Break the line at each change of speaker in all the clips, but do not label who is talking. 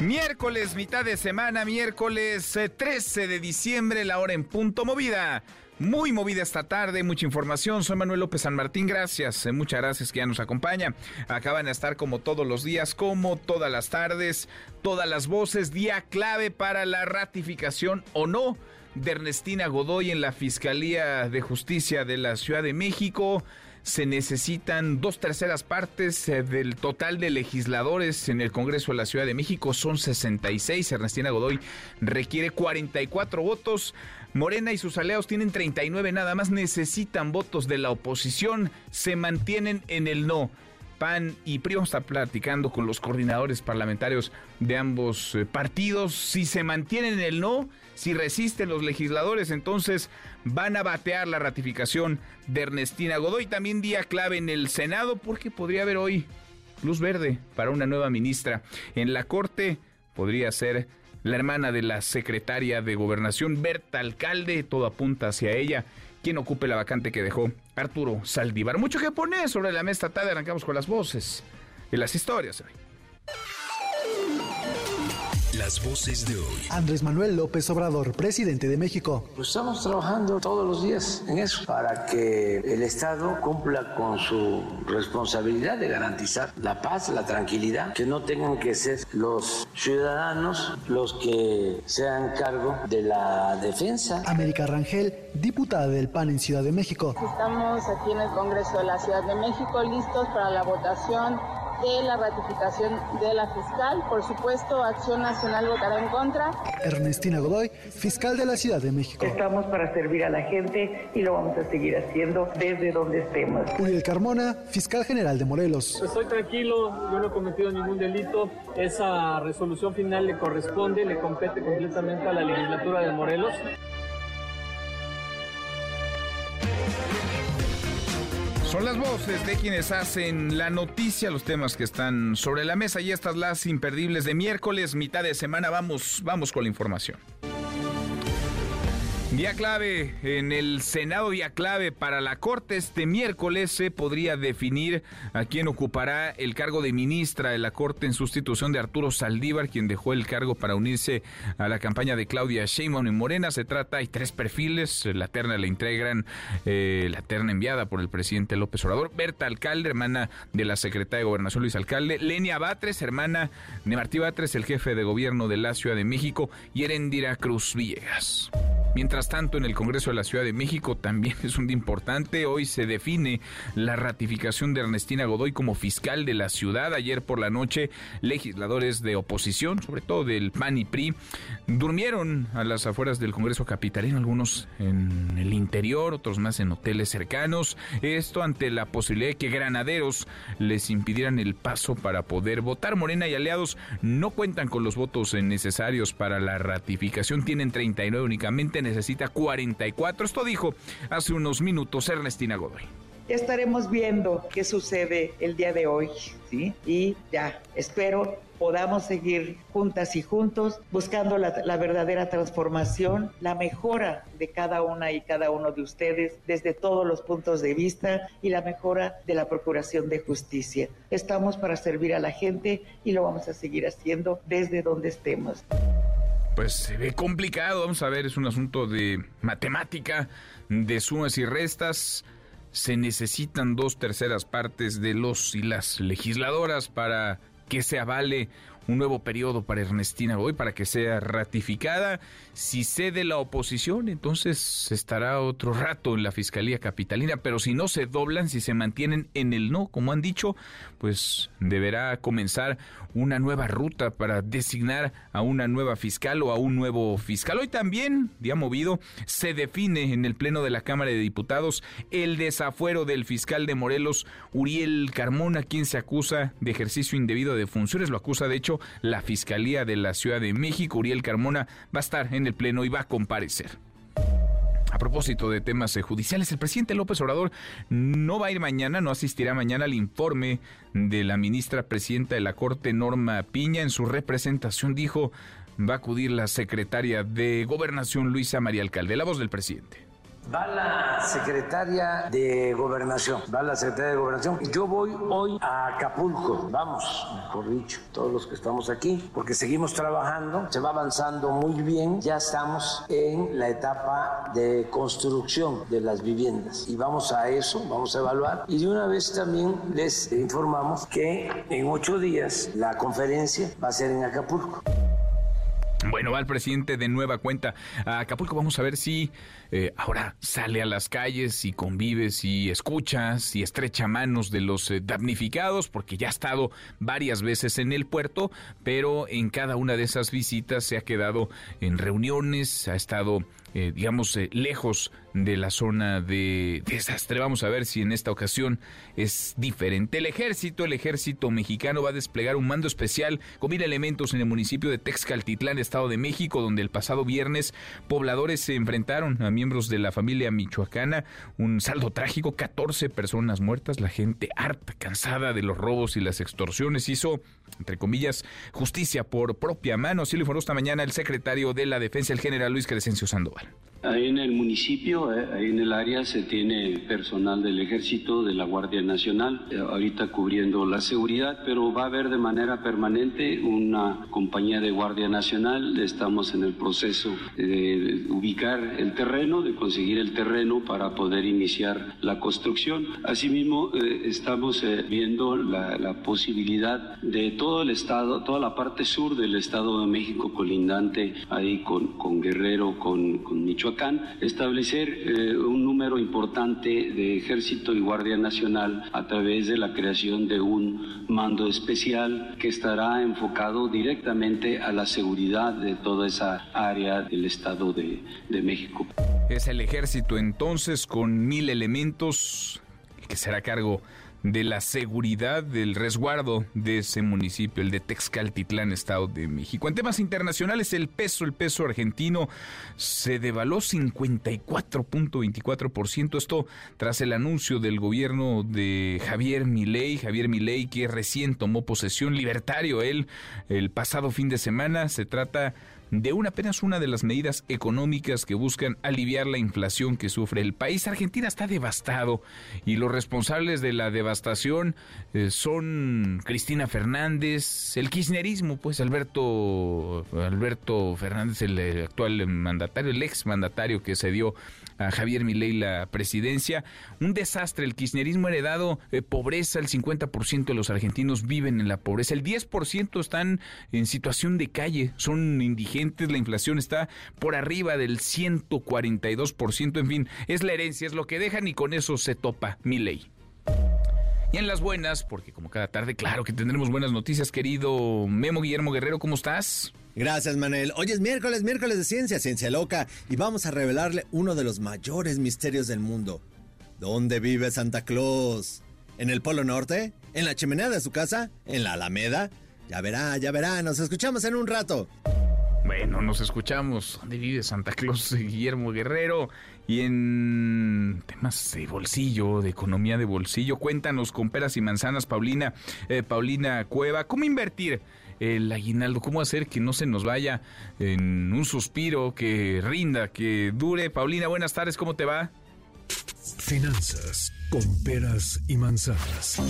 Miércoles, mitad de semana, miércoles 13 de diciembre, la hora en punto movida. Muy movida esta tarde, mucha información. Soy Manuel López San Martín, gracias. eh, Muchas gracias que ya nos acompaña. Acaban de estar como todos los días, como todas las tardes, todas las voces, día clave para la ratificación o no de Ernestina Godoy en la Fiscalía de Justicia de la Ciudad de México. Se necesitan dos terceras partes eh, del total de legisladores en el Congreso de la Ciudad de México. Son 66. Ernestina Godoy requiere 44 votos. Morena y sus aliados tienen 39 nada más. Necesitan votos de la oposición. Se mantienen en el no. PAN y PRI vamos platicando con los coordinadores parlamentarios de ambos eh, partidos. Si se mantienen en el no, si resisten los legisladores, entonces van a batear la ratificación de Ernestina Godoy. También día clave en el Senado porque podría haber hoy luz verde para una nueva ministra. En la Corte podría ser la hermana de la secretaria de Gobernación, Berta Alcalde. Todo apunta hacia ella quien ocupe la vacante que dejó Arturo Saldívar. Mucho que poner sobre la mesa tarde. Arrancamos con las voces y las historias.
Las voces de hoy.
Andrés Manuel López Obrador, presidente de México.
Pues estamos trabajando todos los días en eso, para que el Estado cumpla con su responsabilidad de garantizar la paz, la tranquilidad, que no tengan que ser los ciudadanos los que sean cargo de la defensa.
América Rangel, diputada del PAN en Ciudad de México.
Estamos aquí en el Congreso de la Ciudad de México listos para la votación de la ratificación de la fiscal. Por supuesto, Acción Nacional votará en contra.
Ernestina Godoy, fiscal de la Ciudad de México.
Estamos para servir a la gente y lo vamos a seguir haciendo desde donde estemos.
Uriel Carmona, fiscal general de Morelos.
Estoy tranquilo, yo no he cometido ningún delito. Esa resolución final le corresponde, le compete completamente a la legislatura de Morelos.
Son las voces de quienes hacen la noticia, los temas que están sobre la mesa y estas las imperdibles de miércoles, mitad de semana. Vamos, vamos con la información. Día clave en el Senado, día clave para la Corte. Este miércoles se podría definir a quién ocupará el cargo de ministra de la Corte en sustitución de Arturo Saldívar, quien dejó el cargo para unirse a la campaña de Claudia Sheinbaum en Morena. Se trata, hay tres perfiles. La terna la integran, eh, la terna enviada por el presidente López Obrador. Berta Alcalde, hermana de la secretaria de Gobernación Luis Alcalde. Lenia Batres, hermana de Martí Batres, el jefe de gobierno de la Ciudad de México. Y Erendira Cruz Villegas. Mientras tanto, en el Congreso de la Ciudad de México también es un día importante. Hoy se define la ratificación de Ernestina Godoy como fiscal de la ciudad. Ayer por la noche, legisladores de oposición, sobre todo del PAN y PRI, durmieron a las afueras del Congreso Capitalino, algunos en el interior, otros más en hoteles cercanos. Esto ante la posibilidad de que granaderos les impidieran el paso para poder votar. Morena y aliados no cuentan con los votos necesarios para la ratificación. Tienen 39 únicamente, necesita 44. Esto dijo hace unos minutos Ernestina Godoy.
Estaremos viendo qué sucede el día de hoy, ¿sí? Y ya, espero podamos seguir juntas y juntos buscando la, la, verdadera transformación, la mejora de cada una y cada uno de ustedes desde todos los puntos de vista y la mejora de la Procuración de Justicia. Estamos para servir a la gente y lo vamos a seguir haciendo desde donde estemos
pues se ve complicado. Vamos a ver, es un asunto de matemática, de sumas y restas. Se necesitan dos terceras partes de los y las legisladoras para que se avale un nuevo periodo para Ernestina Godoy para que sea ratificada. Si cede la oposición, entonces estará otro rato en la Fiscalía Capitalina, pero si no se doblan, si se mantienen en el no, como han dicho, pues deberá comenzar una nueva ruta para designar a una nueva fiscal o a un nuevo fiscal. Hoy también, día movido, se define en el Pleno de la Cámara de Diputados el desafuero del fiscal de Morelos, Uriel Carmona, quien se acusa de ejercicio indebido de funciones. Lo acusa, de hecho, la Fiscalía de la Ciudad de México. Uriel Carmona va a estar en el Pleno y va a comparecer. A propósito de temas judiciales, el presidente López Obrador no va a ir mañana, no asistirá mañana al informe de la ministra presidenta de la Corte, Norma Piña. En su representación dijo va a acudir la secretaria de Gobernación, Luisa María Alcalde. La voz del presidente.
Va la secretaria de Gobernación, va la secretaria de Gobernación. Yo voy hoy a Acapulco, vamos, mejor dicho, todos los que estamos aquí, porque seguimos trabajando, se va avanzando muy bien, ya estamos en la etapa de construcción de las viviendas y vamos a eso, vamos a evaluar. Y de una vez también les informamos que en ocho días la conferencia va a ser en Acapulco.
Bueno, va el presidente de nueva cuenta a Acapulco. Vamos a ver si eh, ahora sale a las calles y convive, si escucha, si estrecha manos de los eh, damnificados, porque ya ha estado varias veces en el puerto, pero en cada una de esas visitas se ha quedado en reuniones, ha estado eh, digamos, eh, lejos de la zona de desastre. Vamos a ver si en esta ocasión es diferente. El ejército, el ejército mexicano va a desplegar un mando especial con mil elementos en el municipio de Texcaltitlán, Estado de México, donde el pasado viernes pobladores se enfrentaron a miembros de la familia michoacana. Un saldo trágico, 14 personas muertas, la gente harta, cansada de los robos y las extorsiones. Hizo, entre comillas, justicia por propia mano. Así lo informó esta mañana el secretario de la Defensa, el general Luis Crescencio Sandoval.
Ahí en el municipio, eh, ahí en el área, se tiene personal del Ejército, de la Guardia Nacional, eh, ahorita cubriendo la seguridad, pero va a haber de manera permanente una compañía de Guardia Nacional. Estamos en el proceso de ubicar el terreno, de conseguir el terreno para poder iniciar la construcción. Asimismo, eh, estamos viendo la, la posibilidad de todo el estado, toda la parte sur del Estado de México colindante ahí con, Guerrero, con Michoacán, establecer eh, un número importante de ejército y guardia nacional a través de la creación de un mando especial que estará enfocado directamente a la seguridad de toda esa área del Estado de, de México.
Es el ejército entonces con mil elementos que será cargo de la seguridad del resguardo de ese municipio, el de Texcaltitlán, Estado de México. En temas internacionales, el peso, el peso argentino se devaló 54.24%. Esto tras el anuncio del gobierno de Javier Milei, Javier Milei que recién tomó posesión libertario él el pasado fin de semana. Se trata una apenas una de las medidas económicas que buscan aliviar la inflación que sufre el país. Argentina está devastado y los responsables de la devastación eh, son Cristina Fernández, el kirchnerismo, pues Alberto Alberto Fernández, el actual mandatario, el ex mandatario que se dio a Javier Milei la presidencia. Un desastre, el kirchnerismo heredado eh, pobreza, el 50% de los argentinos viven en la pobreza, el 10% están en situación de calle, son indigentes, la inflación está por arriba del 142%, en fin, es la herencia, es lo que dejan y con eso se topa Milei. Y en las buenas, porque como cada tarde, claro que tendremos buenas noticias, querido Memo Guillermo Guerrero, ¿cómo estás?
Gracias, Manuel. Hoy es miércoles, miércoles de ciencia, ciencia loca, y vamos a revelarle uno de los mayores misterios del mundo. ¿Dónde vive Santa Claus? ¿En el Polo Norte? ¿En la chimenea de su casa? ¿En la Alameda? Ya verá, ya verá, nos escuchamos en un rato.
Bueno, nos escuchamos. ¿Dónde vive Santa Claus Guillermo Guerrero? Y en temas de bolsillo, de economía de bolsillo, cuéntanos con peras y manzanas, Paulina, eh, Paulina Cueva, ¿cómo invertir? El aguinaldo, cómo hacer que no se nos vaya en un suspiro, que rinda, que dure. Paulina, buenas tardes, ¿cómo te va?
Finanzas con peras y manzanas.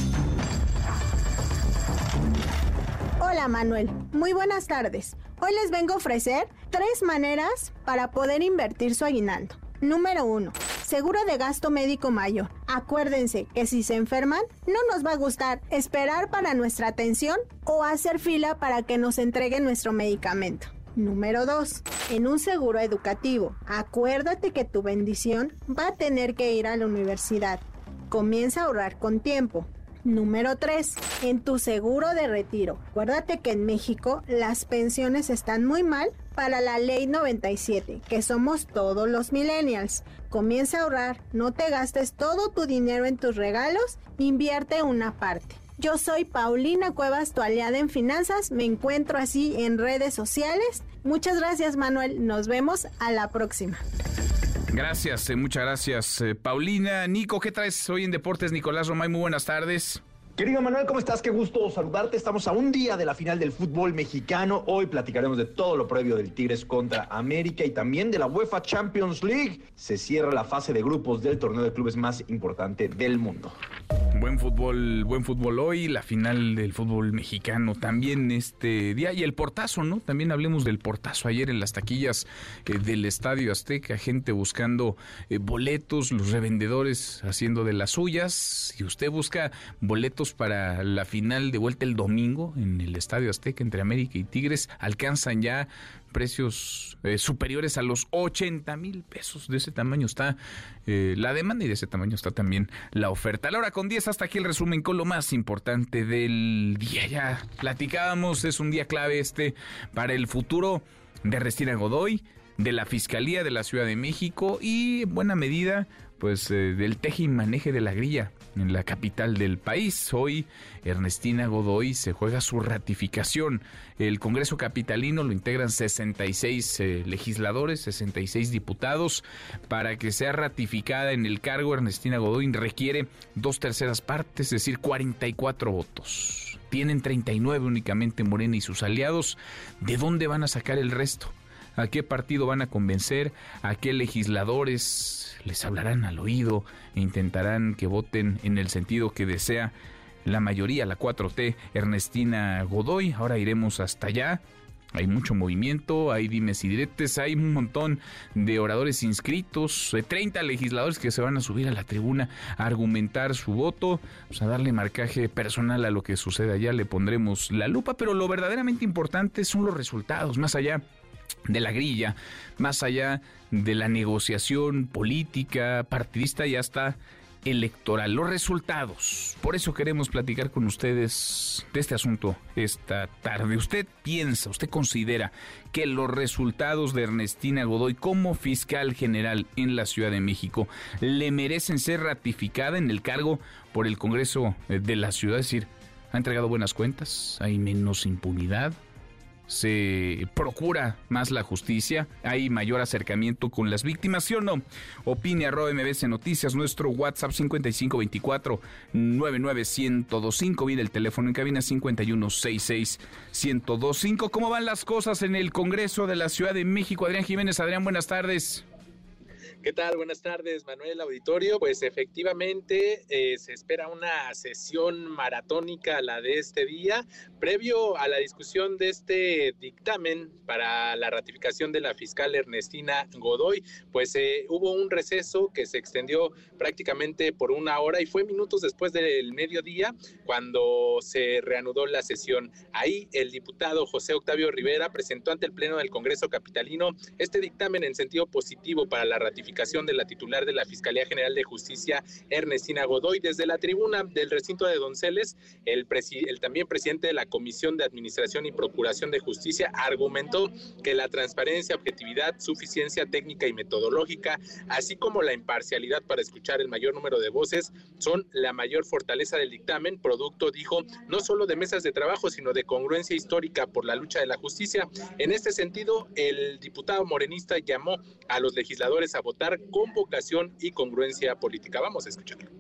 Hola Manuel, muy buenas tardes. Hoy les vengo a ofrecer tres maneras para poder invertir su aguinaldo. Número 1. Seguro de gasto médico mayor. Acuérdense que si se enferman, no nos va a gustar esperar para nuestra atención o hacer fila para que nos entreguen nuestro medicamento. Número 2. En un seguro educativo. Acuérdate que tu bendición va a tener que ir a la universidad. Comienza a ahorrar con tiempo. Número 3. En tu seguro de retiro. Acuérdate que en México las pensiones están muy mal para la ley 97, que somos todos los millennials. Comienza a ahorrar, no te gastes todo tu dinero en tus regalos, invierte una parte. Yo soy Paulina Cuevas, tu aliada en finanzas. Me encuentro así en redes sociales. Muchas gracias, Manuel. Nos vemos a la próxima.
Gracias, eh, muchas gracias, eh, Paulina. Nico, ¿qué traes hoy en Deportes? Nicolás Romay, muy buenas tardes.
Querido Manuel, ¿cómo estás? Qué gusto saludarte. Estamos a un día de la final del fútbol mexicano. Hoy platicaremos de todo lo previo del Tigres contra América y también de la UEFA Champions League. Se cierra la fase de grupos del torneo de clubes más importante del mundo.
Buen fútbol, buen fútbol hoy, la final del fútbol mexicano también este día y el portazo, ¿no? También hablemos del portazo ayer en las taquillas eh, del Estadio Azteca, gente buscando eh, boletos, los revendedores haciendo de las suyas. Si usted busca boletos para la final de vuelta el domingo en el Estadio Azteca entre América y Tigres alcanzan ya precios eh, superiores a los 80 mil pesos. De ese tamaño está eh, la demanda y de ese tamaño está también la oferta. A la hora con 10, hasta aquí el resumen con lo más importante del día. Ya platicábamos, es un día clave este para el futuro de Ernestina Godoy, de la Fiscalía de la Ciudad de México y en buena medida pues eh, del teje y maneje de la grilla en la capital del país. Hoy Ernestina Godoy se juega su ratificación. El Congreso Capitalino lo integran 66 eh, legisladores, 66 diputados. Para que sea ratificada en el cargo, Ernestina Godoy requiere dos terceras partes, es decir, 44 votos. Tienen 39 únicamente Morena y sus aliados. ¿De dónde van a sacar el resto? ¿A qué partido van a convencer? ¿A qué legisladores les hablarán al oído e intentarán que voten en el sentido que desea la mayoría, la 4T, Ernestina Godoy? Ahora iremos hasta allá. Hay mucho movimiento, hay dimes y diretes, hay un montón de oradores inscritos, 30 legisladores que se van a subir a la tribuna a argumentar su voto, a darle marcaje personal a lo que sucede allá, le pondremos la lupa, pero lo verdaderamente importante son los resultados, más allá de la grilla, más allá de la negociación política, partidista y hasta electoral, los resultados. Por eso queremos platicar con ustedes de este asunto esta tarde. ¿Usted piensa, usted considera que los resultados de Ernestina Godoy como fiscal general en la Ciudad de México le merecen ser ratificada en el cargo por el Congreso de la ciudad? Es decir, ¿ha entregado buenas cuentas? ¿Hay menos impunidad? Se procura más la justicia, hay mayor acercamiento con las víctimas, ¿sí o no? Opine arroba MBC Noticias, nuestro WhatsApp 5524 99125, viene el teléfono en cabina 5166 1025. ¿Cómo van las cosas en el Congreso de la Ciudad de México? Adrián Jiménez, Adrián, buenas tardes.
¿Qué tal? Buenas tardes, Manuel Auditorio. Pues efectivamente eh, se espera una sesión maratónica la de este día, previo a la discusión de este dictamen para la ratificación de la fiscal Ernestina Godoy. Pues eh, hubo un receso que se extendió prácticamente por una hora y fue minutos después del mediodía cuando se reanudó la sesión. Ahí el diputado José Octavio Rivera presentó ante el Pleno del Congreso Capitalino este dictamen en sentido positivo para la ratificación de la titular de la Fiscalía General de Justicia, Ernestina Godoy. Desde la tribuna del recinto de Donceles, el, el también presidente de la Comisión de Administración y Procuración de Justicia argumentó que la transparencia, objetividad, suficiencia técnica y metodológica, así como la imparcialidad para escuchar el mayor número de voces, son la mayor fortaleza del dictamen, producto, dijo, no solo de mesas de trabajo, sino de congruencia histórica por la lucha de la justicia. En este sentido, el diputado morenista llamó a los legisladores a votar con vocación y congruencia política. Vamos a escucharlo.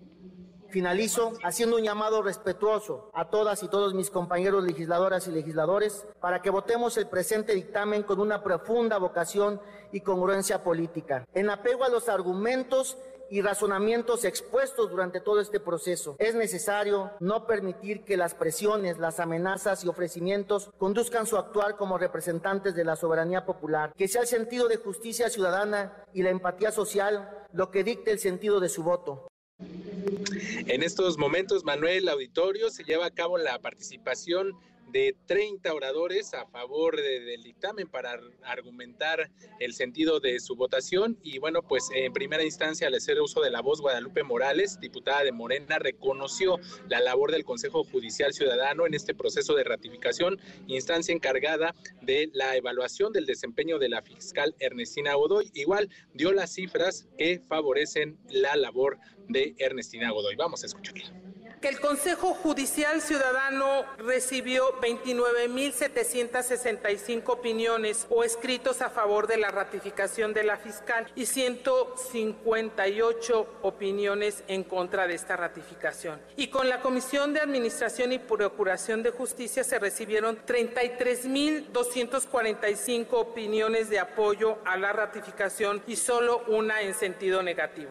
Finalizo haciendo un llamado respetuoso a todas y todos mis compañeros legisladoras y legisladores para que votemos el presente dictamen con una profunda vocación y congruencia política, en apego a los argumentos y razonamientos expuestos durante todo este proceso. Es necesario no permitir que las presiones, las amenazas y ofrecimientos conduzcan su actuar como representantes de la soberanía popular, que sea el sentido de justicia ciudadana y la empatía social lo que dicte el sentido de su voto.
En estos momentos, Manuel Auditorio, se lleva a cabo la participación de 30 oradores a favor del dictamen para argumentar el sentido de su votación. Y bueno, pues en primera instancia, al hacer uso de la voz, Guadalupe Morales, diputada de Morena, reconoció la labor del Consejo Judicial Ciudadano en este proceso de ratificación, instancia encargada de la evaluación del desempeño de la fiscal Ernestina Godoy. Igual dio las cifras que favorecen la labor de Ernestina Godoy. Vamos a escucharla
que el Consejo Judicial Ciudadano recibió 29.765 opiniones o escritos a favor de la ratificación de la fiscal y 158 opiniones en contra de esta ratificación. Y con la Comisión de Administración y Procuración de Justicia se recibieron 33.245 opiniones de apoyo a la ratificación y solo una en sentido negativo.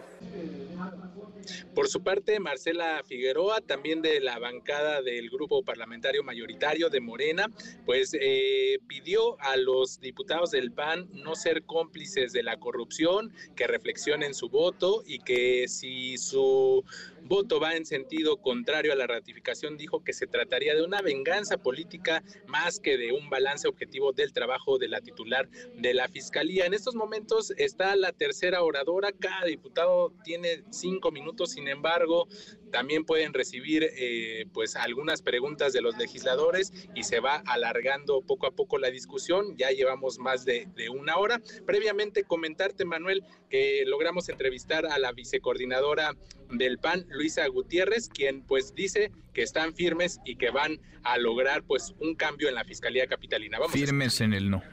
Por su parte, Marcela Figueroa, también de la bancada del grupo parlamentario mayoritario de Morena, pues eh, pidió a los diputados del PAN no ser cómplices de la corrupción, que reflexionen su voto y que si su voto va en sentido contrario a la ratificación, dijo que se trataría de una venganza política más que de un balance objetivo del trabajo de la titular de la Fiscalía. En estos momentos está la tercera oradora, cada diputado tiene cinco minutos, sin embargo, también pueden recibir eh, pues algunas preguntas de los legisladores y se va alargando poco a poco la discusión. Ya llevamos más de, de una hora. Previamente comentarte, Manuel, que logramos entrevistar a la vicecoordinadora del PAN, Luisa Gutiérrez, quien pues dice que están firmes y que van a lograr pues un cambio en la Fiscalía Capitalina.
Vamos firmes en el no.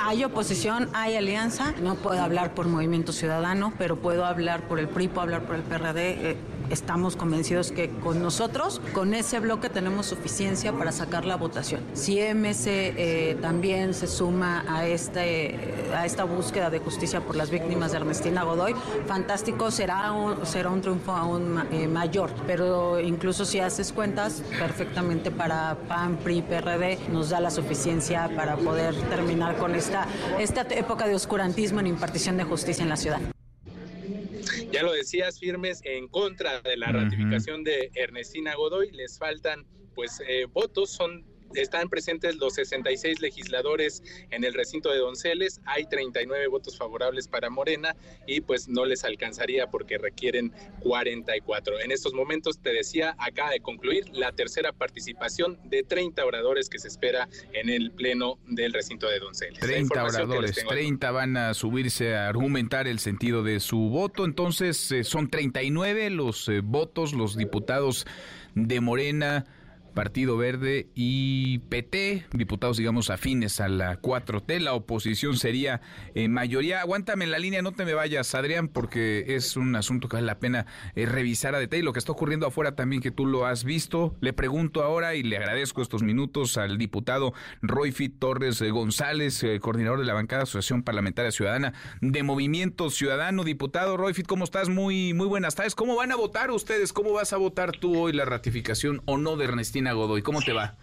Hay oposición, hay alianza. No puedo hablar por Movimiento Ciudadano, pero puedo hablar por el PRI, puedo hablar por el PRD. Eh, estamos convencidos que con nosotros, con ese bloque, tenemos suficiencia para sacar la votación. Si MC eh, también se suma a, este, a esta búsqueda de justicia por las víctimas de Ernestina Godoy, fantástico, será un, será un triunfo aún eh, mayor. Pero incluso si haces cuentas, perfectamente para PAN, PRI, PRD, nos da la suficiencia para poder terminar con esta, esta época de oscurantismo en impartición de justicia en la ciudad.
Ya lo decías, firmes en contra de la ratificación de Ernestina Godoy, les faltan pues eh, votos, son están presentes los 66 legisladores en el recinto de Donceles, hay 39 votos favorables para Morena y pues no les alcanzaría porque requieren 44. En estos momentos, te decía, acaba de concluir la tercera participación de 30 oradores que se espera en el pleno del recinto de Donceles.
30 oradores, 30 van a subirse a argumentar el sentido de su voto, entonces eh, son 39 los eh, votos, los diputados de Morena Partido Verde y PT, diputados, digamos, afines a la 4T. La oposición sería eh, mayoría. Aguántame en la línea, no te me vayas, Adrián, porque es un asunto que vale la pena eh, revisar a detalle. Lo que está ocurriendo afuera también, que tú lo has visto. Le pregunto ahora y le agradezco estos minutos al diputado Royfit Torres eh, González, coordinador de la bancada Asociación Parlamentaria Ciudadana de Movimiento Ciudadano. Diputado Royfit, ¿cómo estás? Muy, muy buenas tardes. ¿Cómo van a votar ustedes? ¿Cómo vas a votar tú hoy la ratificación o no de Ernestina? Godoy. ¿Cómo te va?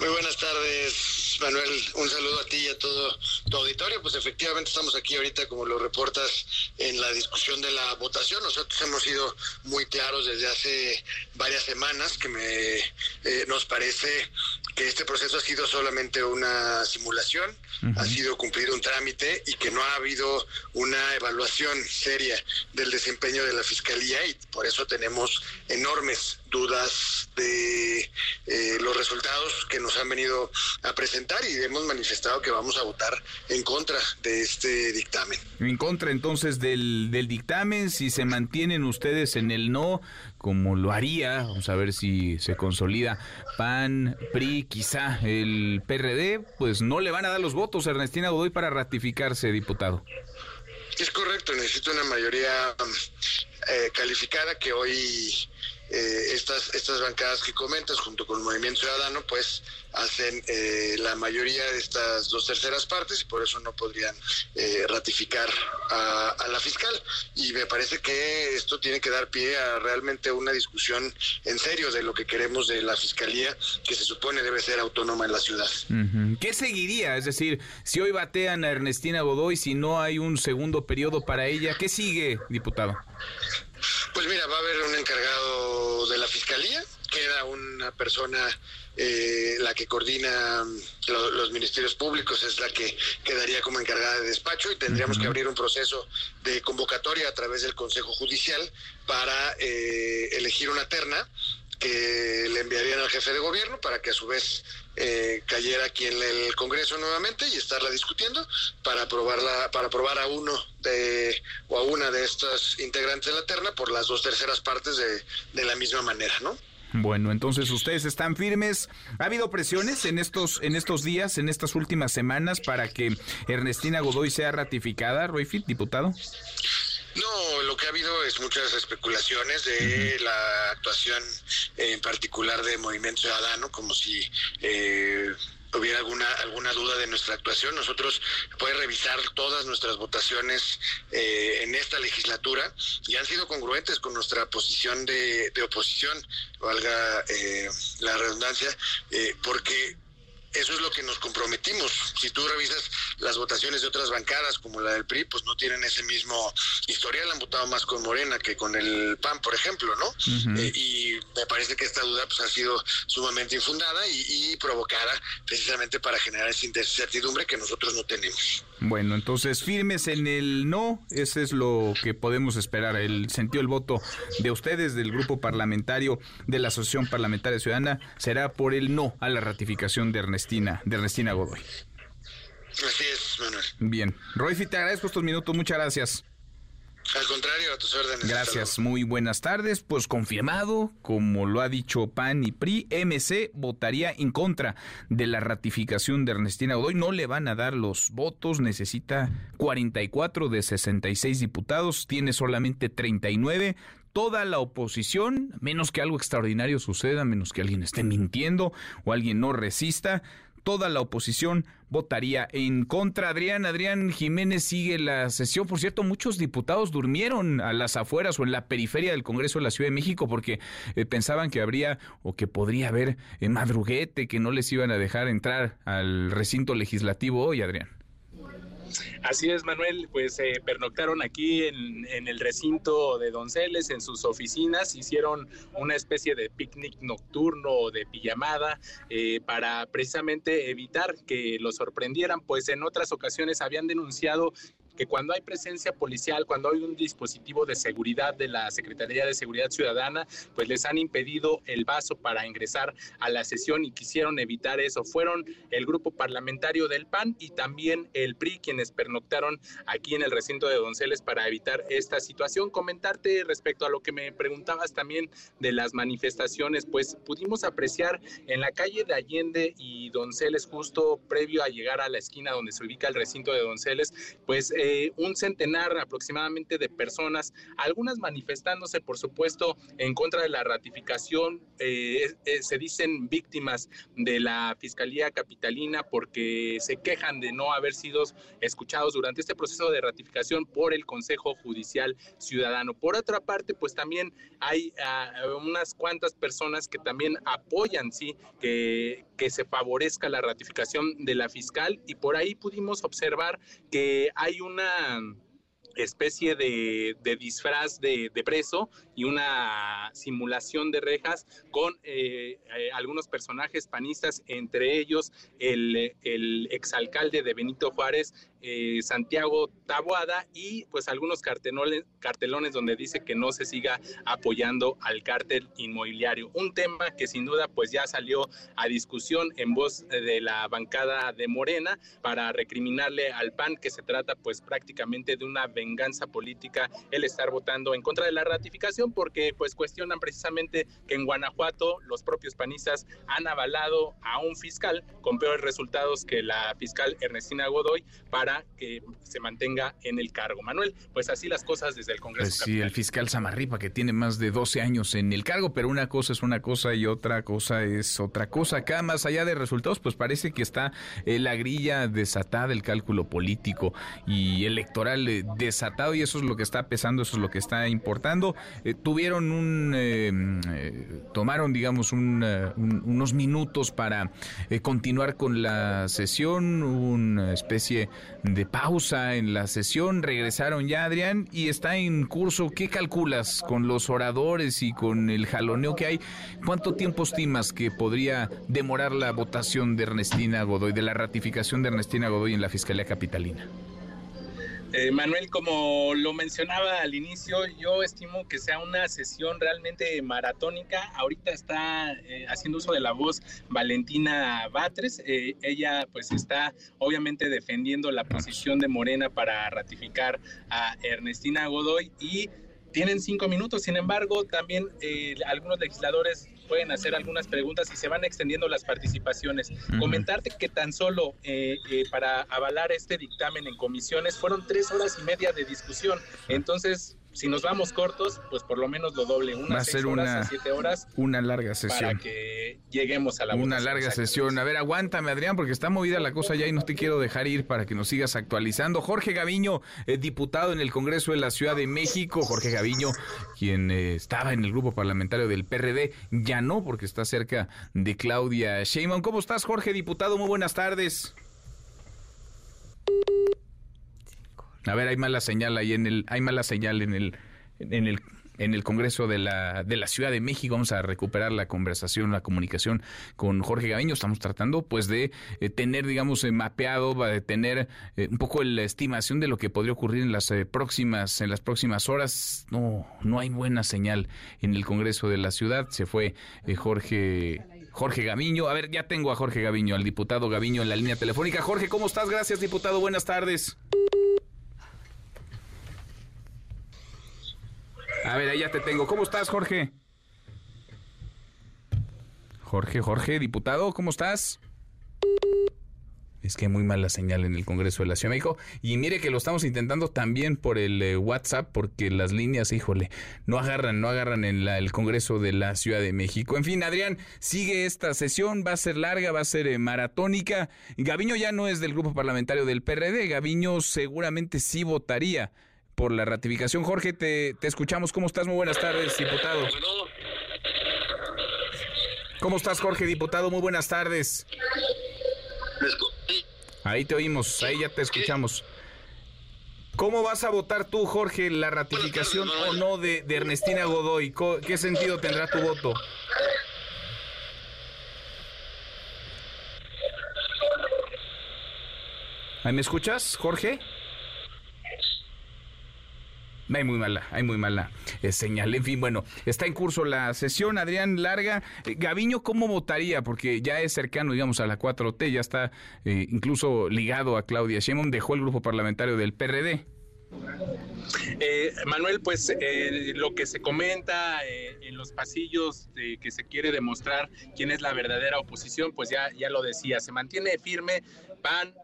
Muy buenas tardes, Manuel. Un saludo a ti y a todo tu auditorio. Pues efectivamente estamos aquí ahorita, como lo reportas, en la discusión de la votación. Nosotros hemos sido muy claros desde hace varias semanas que me eh, nos parece que este proceso ha sido solamente una simulación, ha sido cumplido un trámite y que no ha habido una evaluación seria del desempeño de la Fiscalía y por eso tenemos enormes dudas de eh, los resultados que nos han venido a presentar y hemos manifestado que vamos a votar en contra de este dictamen.
En contra entonces del, del dictamen, si se mantienen ustedes en el no, como lo haría, vamos a ver si se consolida PAN, PRI, quizá el PRD, pues no le van a dar los votos a Ernestina Godoy para ratificarse, diputado.
Es correcto, necesito una mayoría eh, calificada que hoy eh, estas, estas bancadas que comentas junto con el Movimiento Ciudadano pues hacen eh, la mayoría de estas dos terceras partes y por eso no podrían eh, ratificar a, a, la fiscal y me parece que esto tiene que dar pie a realmente una discusión en serio de lo que queremos de la fiscalía que se supone debe ser autónoma en la ciudad.
¿Qué seguiría? Es decir, si hoy batean a Ernestina Godoy, si no hay un segundo periodo para ella, ¿qué sigue, diputado?
Pues mira, va a haber un encargado de la fiscalía, queda una persona eh, la que coordina mm, los ministerios públicos es la que quedaría como encargada de despacho y tendríamos que abrir un proceso de convocatoria a través del Consejo Judicial para eh, elegir una terna que le enviarían al jefe de gobierno para que a su vez eh, cayera aquí en el Congreso nuevamente y estarla discutiendo para aprobarla, para aprobar a uno de o a una de estas integrantes de la terna por las dos terceras partes de, de la misma manera, ¿no?
Bueno, entonces ustedes están firmes. ¿Ha habido presiones en estos en estos días, en estas últimas semanas para que Ernestina Godoy sea ratificada, Royfit, diputado?
No, lo que ha habido es muchas especulaciones de la actuación en particular de Movimiento Ciudadano, como si eh, hubiera alguna alguna duda de nuestra actuación. Nosotros puede revisar todas nuestras votaciones eh, en esta legislatura y han sido congruentes con nuestra posición de, de oposición, valga eh, la redundancia, eh, porque eso es lo que nos comprometimos. Si tú revisas las votaciones de otras bancadas, como la del PRI, pues no tienen ese mismo historial, han votado más con Morena que con el PAN, por ejemplo, ¿no? Eh, y me parece que esta duda pues ha sido sumamente infundada y, y provocada precisamente para generar esa incertidumbre que nosotros no tenemos.
Bueno, entonces firmes en el no, ese es lo que podemos esperar. El sentido del voto de ustedes, del grupo parlamentario de la Asociación Parlamentaria Ciudadana, será por el no a la ratificación de Ernestina, de Ernestina Godoy.
Así es, Manuel.
Bien. Royfi, te agradezco estos minutos, muchas gracias.
Al contrario, a tus órdenes.
Gracias, muy buenas tardes. Pues confirmado, como lo ha dicho PAN y PRI, MC votaría en contra de la ratificación de Ernestina Godoy. No le van a dar los votos, necesita 44 de 66 diputados, tiene solamente 39 toda la oposición, menos que algo extraordinario suceda, menos que alguien esté mintiendo o alguien no resista, toda la oposición votaría en contra. Adrián, Adrián Jiménez sigue la sesión. Por cierto, muchos diputados durmieron a las afueras o en la periferia del Congreso de la Ciudad de México porque eh, pensaban que habría o que podría haber en madruguete, que no les iban a dejar entrar al recinto legislativo hoy, Adrián.
Así es, Manuel, pues eh, pernoctaron aquí en, en, el recinto de Donceles, en sus oficinas, hicieron una especie de picnic nocturno de pijamada eh, para precisamente evitar que los sorprendieran, pues en otras ocasiones habían denunciado que cuando hay presencia policial, cuando hay un dispositivo de seguridad de la Secretaría de Seguridad Ciudadana, pues les han impedido el vaso para ingresar a la sesión y quisieron evitar eso. Fueron el grupo parlamentario del PAN y también el PRI quienes pernoctaron aquí en el recinto de Donceles para evitar esta situación. Comentarte respecto a lo que me preguntabas también de las manifestaciones, pues pudimos apreciar en la calle de Allende y Donceles, justo previo a llegar a la esquina donde se ubica el recinto de Donceles, pues eh, eh, un centenar aproximadamente de personas, algunas manifestándose, por supuesto, en contra de la ratificación. Eh, eh, se dicen víctimas de la Fiscalía Capitalina porque se quejan de no haber sido escuchados durante este proceso de ratificación por el Consejo Judicial Ciudadano. Por otra parte, pues también hay uh, unas cuantas personas que también apoyan, sí, que, que se favorezca la ratificación de la fiscal y por ahí pudimos observar que hay un una especie de, disfraz de, preso y una simulación de rejas con eh, eh, algunos personajes panistas, entre ellos el, el exalcalde de Benito Juárez, eh, Santiago Taboada, y pues algunos cartelones, cartelones donde dice que no se siga apoyando al cártel inmobiliario. Un tema que sin duda pues ya salió a discusión en voz de la bancada de Morena para recriminarle al PAN que se trata pues prácticamente de una venganza política el estar votando en contra de la ratificación porque pues cuestionan precisamente que en Guanajuato los propios panistas han avalado a un fiscal con peores resultados que la fiscal Ernestina Godoy para que se mantenga en el cargo. Manuel, pues así las cosas desde el Congreso.
Pues sí, el fiscal Samarripa que tiene más de 12 años en el cargo, pero una cosa es una cosa y otra cosa es otra cosa. Acá más allá de resultados, pues parece que está eh, la grilla desatada, el cálculo político y electoral eh, desatado y eso es lo que está pesando, eso es lo que está importando. Eh, tuvieron un, eh, eh, tomaron digamos un, un, unos minutos para continuar con la sesión, una especie de pausa en la sesión, regresaron ya Adrián y está en curso, ¿qué calculas con los oradores y con el jaloneo que hay? ¿Cuánto tiempo estimas que podría demorar la votación de Ernestina Godoy, de la ratificación de Ernestina Godoy en la Fiscalía Capitalina?
Eh, Manuel, como lo mencionaba al inicio, yo estimo que sea una sesión realmente maratónica. Ahorita está eh, haciendo uso de la voz Valentina Batres. Eh, ella pues está obviamente defendiendo la posición de Morena para ratificar a Ernestina Godoy y tienen cinco minutos. Sin embargo, también algunos legisladores pueden hacer algunas preguntas y se van extendiendo las participaciones. Comentarte que tan solo eh, eh, para avalar este dictamen en comisiones fueron tres horas y media de discusión. Entonces, si nos vamos cortos, pues por lo menos lo doble, unas Va a ser horas una, siete horas.
Una larga sesión.
Para que lleguemos a la
Una larga sesión. A ver, aguántame, Adrián, porque está movida la cosa ya y no te quiero dejar ir para que nos sigas actualizando. Jorge Gaviño, eh, diputado en el Congreso de la Ciudad de México. Jorge Gaviño, quien eh, estaba en el grupo parlamentario del PRD, ya no, porque está cerca de Claudia Sheinbaum. ¿Cómo estás, Jorge, diputado? Muy buenas tardes. A ver, hay mala señal ahí en el, hay mala señal en el, en el, en el Congreso de la, de la Ciudad de México. Vamos a recuperar la conversación, la comunicación con Jorge Gaviño. Estamos tratando, pues, de eh, tener, digamos, eh, mapeado, de tener eh, un poco la estimación de lo que podría ocurrir en las próximas, en las próximas horas. No, no hay buena señal en el Congreso de la Ciudad. Se fue Jorge. Jorge Gaviño. A ver, ya tengo a Jorge Gaviño, al diputado Gaviño en la línea telefónica. Jorge, ¿cómo estás? Gracias, diputado. Buenas tardes. A ver, ahí ya te tengo. ¿Cómo estás, Jorge? Jorge, Jorge, diputado, ¿cómo estás? Es que muy mala señal en el Congreso de la Ciudad de México. Y mire que lo estamos intentando también por el eh, WhatsApp, porque las líneas, híjole, no agarran, no agarran en el Congreso de la Ciudad de México. En fin, Adrián, sigue esta sesión, va a ser larga, va a ser eh, maratónica. Gaviño ya no es del grupo parlamentario del PRD, Gaviño seguramente sí votaría por la ratificación. Jorge, te, te escuchamos. ¿Cómo estás? Muy buenas tardes, diputado. ¿Cómo estás, Jorge, diputado? Muy buenas tardes. Ahí te oímos, ahí ya te escuchamos. ¿Cómo vas a votar tú, Jorge, la ratificación o no de, de Ernestina Godoy? ¿Qué sentido tendrá tu voto? ¿Ahí me escuchas, Jorge? Hay muy mala, hay muy mala eh, señal. En fin, bueno, está en curso la sesión. Adrián Larga, eh, Gaviño, ¿cómo votaría? Porque ya es cercano, digamos, a la 4T, ya está eh, incluso ligado a Claudia Sheinbaum, dejó el grupo parlamentario del PRD.
Eh, Manuel, pues eh, lo que se comenta en los pasillos de que se quiere demostrar quién es la verdadera oposición, pues ya, ya lo decía, se mantiene firme PAN,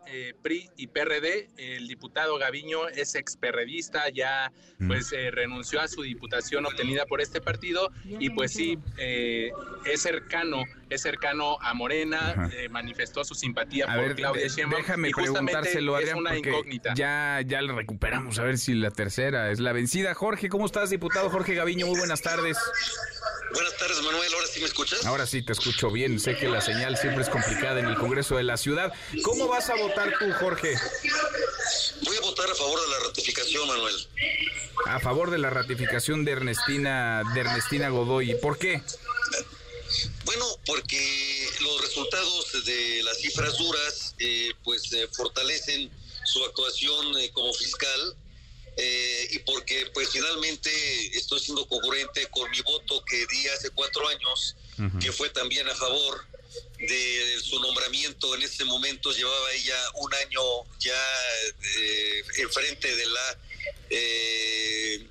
PRI y PRD. El diputado Gaviño es experredista, ya mm. pues renunció a su diputación obtenida por este partido y pues sí, es cercano es cercano a Morena, manifestó su simpatía por Claudia Sheinbaum.
Déjame preguntárselo, Adrián, es una incógnita. Ya, ya le recuperamos, a ver si la tercera es la vencida. Jorge, ¿cómo estás, diputado Jorge Gaviño? Muy buenas tardes.
Buenas tardes, Manuel. ¿Ahora sí me escuchas?
Ahora sí te escucho bien. Sé que la señal siempre es complicada en el Congreso de la Ciudad. ¿Cómo vas a votar tú, Jorge?
Voy a votar a favor de la ratificación, Manuel.
A favor de la ratificación de Ernestina, de Ernestina Godoy. ¿Por qué?
Bueno, porque los resultados de las cifras duras eh, pues eh, fortalecen su actuación eh, como fiscal eh, y porque pues finalmente estoy siendo congruente con mi voto que di hace cuatro años, que fue también a favor de su nombramiento. En ese momento llevaba ella un año ya eh, enfrente de la eh,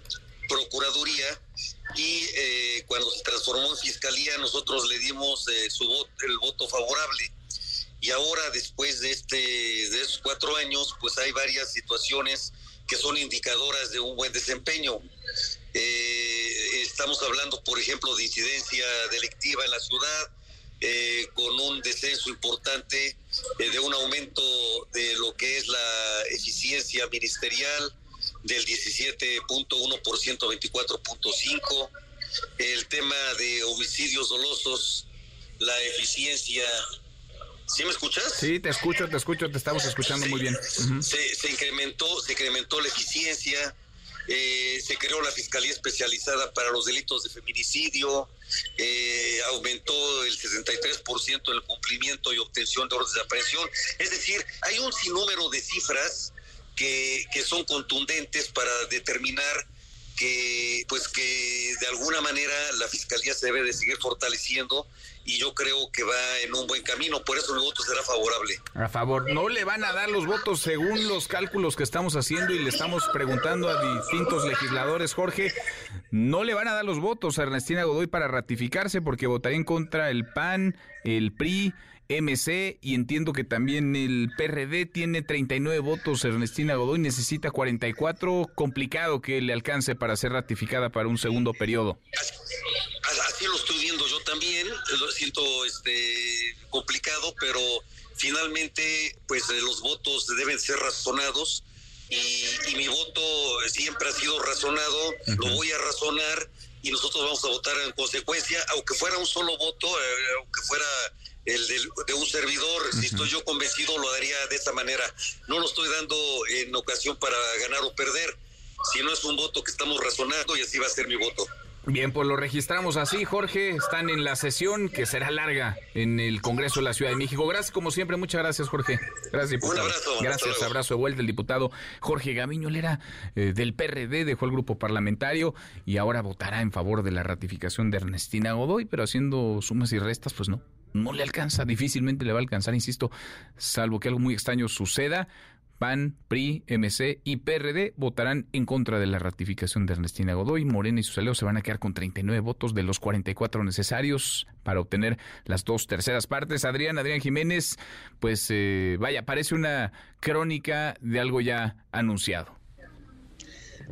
Procuraduría y eh, cuando se transformó en Fiscalía nosotros le dimos su voto, el voto favorable. Y ahora, después de, este, de esos cuatro años, pues hay varias situaciones que son indicadoras de un buen desempeño. Eh, estamos hablando, por ejemplo, de incidencia delictiva en la ciudad, eh, con un descenso importante eh, de un aumento de lo que es la eficiencia ministerial del 17.1% a 24.5%, el tema de homicidios dolosos, la eficiencia ¿Sí me escuchas?
Sí, te escucho, te escucho, te estamos escuchando muy bien.
se, incrementó, se incrementó la eficiencia, eh, se creó la Fiscalía Especializada para los Delitos de Feminicidio, eh, aumentó el 63% el cumplimiento y obtención de órdenes de aprehensión. Es decir, hay un sinnúmero de cifras que, que son contundentes para determinar que pues que de alguna manera la fiscalía se debe de seguir fortaleciendo y yo creo que va en un buen camino, por eso el voto será favorable.
A favor, no le van a dar los votos según los cálculos que estamos haciendo y le estamos preguntando a distintos legisladores, Jorge, no le van a dar los votos a Ernestina Godoy para ratificarse porque votaría en contra el PAN, el PRI, MC y entiendo que también el PRD tiene 39 votos, Ernestina Godoy necesita 44, complicado que le alcance para ser ratificada para un segundo periodo.
Así, lo estoy viendo yo también, lo siento este complicado, pero finalmente pues eh, los votos deben ser razonados y, mi voto siempre ha sido razonado, lo voy a razonar y nosotros vamos a votar en consecuencia, aunque fuera un solo voto, eh, aunque fuera el de, un servidor, si estoy yo convencido lo daría de esta manera. No lo estoy dando en ocasión para ganar o perder, sino es un voto que estamos razonando y así va a ser mi voto.
Bien, pues lo registramos así, Jorge. Están en la sesión que será larga en el Congreso de la Ciudad de México. Gracias, como siempre. Muchas gracias, Jorge. Gracias, diputado.
Un abrazo.
Gracias, abrazo de vuelta. El diputado Jorge Gamiño, él era eh, del PRD, dejó el grupo parlamentario y ahora votará en favor de la ratificación de Ernestina Godoy, pero haciendo sumas y restas, pues no. No le alcanza, difícilmente le va a alcanzar, insisto, salvo que algo muy extraño suceda. PAN, PRI, MC y PRD votarán en contra de la ratificación de Ernestina Godoy. Morena y sus aliados se van a quedar con 39 votos de los 44 necesarios para obtener las dos terceras partes. Adrián, Adrián Jiménez, pues eh, vaya, parece una crónica de algo ya anunciado.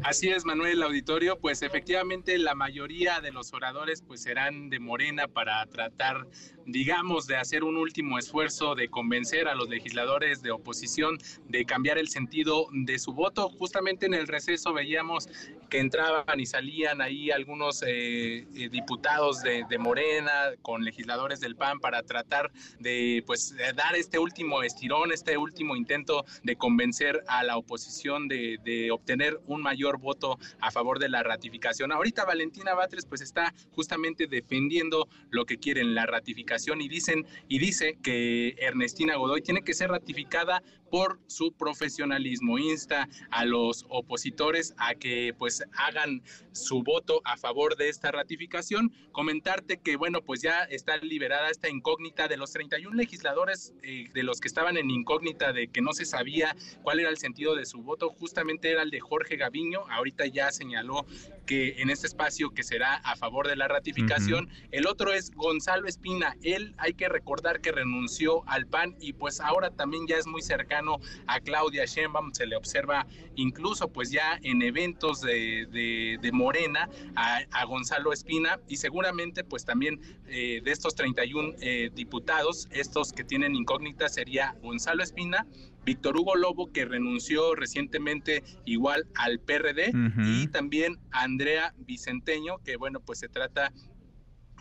Así es, Manuel Auditorio, pues efectivamente la mayoría de los oradores pues serán de Morena para tratar digamos, de hacer un último esfuerzo de convencer a los legisladores de oposición de cambiar el sentido de su voto. Justamente en el receso veíamos que entraban y salían ahí algunos eh, eh, diputados de, Morena con legisladores del PAN para tratar de pues dar este último estirón, este último intento de convencer a la oposición de, de obtener un mayor voto a favor de la ratificación. Ahorita Valentina Batres pues está justamente defendiendo lo que quieren, la ratificación y dicen y dice que Ernestina Godoy tiene que ser ratificada por su profesionalismo. Insta a los opositores a que pues hagan su voto a favor de esta ratificación. Comentarte que bueno, pues ya está liberada esta incógnita de los 31 legisladores eh, de los que estaban en incógnita de que no se sabía cuál era el sentido de su voto, justamente era el de Jorge Gaviño. Ahorita ya señaló que en este espacio que será a favor de la ratificación. El otro es Gonzalo Espina. Él hay que recordar que renunció al PAN y pues ahora también ya es muy cercano a Claudia Sheinbaum. Se le observa incluso pues ya en eventos de, de, Morena a, Gonzalo Espina y seguramente pues también eh, de estos 31 eh, diputados, estos que tienen incógnita sería Gonzalo Espina, Víctor Hugo Lobo, que renunció recientemente igual al PRD, y también Andrea Vicenteño, que bueno, pues se trata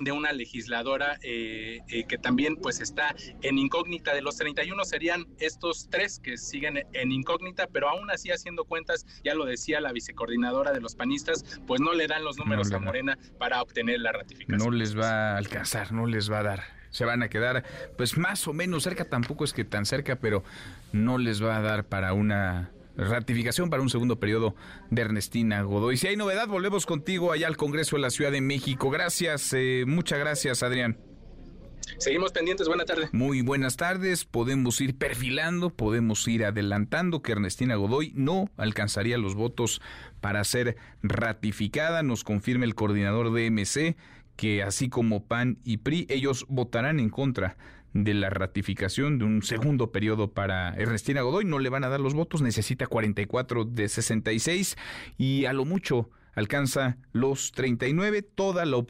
de una legisladora eh, eh, que también pues está en incógnita. De los 31 serían estos tres que siguen en incógnita, pero aún así haciendo cuentas, ya lo decía la vicecoordinadora de los panistas, pues no le dan los números a Morena para obtener la ratificación.
No les va a alcanzar, no les va a dar se van a quedar pues más o menos cerca, tampoco es que tan cerca, pero no les va a dar para una ratificación para un segundo periodo de Ernestina Godoy. Si hay novedad, volvemos contigo allá al Congreso de la Ciudad de México. Gracias, eh, muchas gracias, Adrián.
Seguimos pendientes, buena tarde.
Muy buenas tardes, podemos ir perfilando, podemos ir adelantando que Ernestina Godoy no alcanzaría los votos para ser ratificada, nos confirma el coordinador de MC que así como PAN y PRI, ellos votarán en contra de la ratificación de un segundo periodo para Ernestina Godoy. No le van a dar los votos, necesita 44 de 66 y a lo mucho alcanza los 39. Toda la,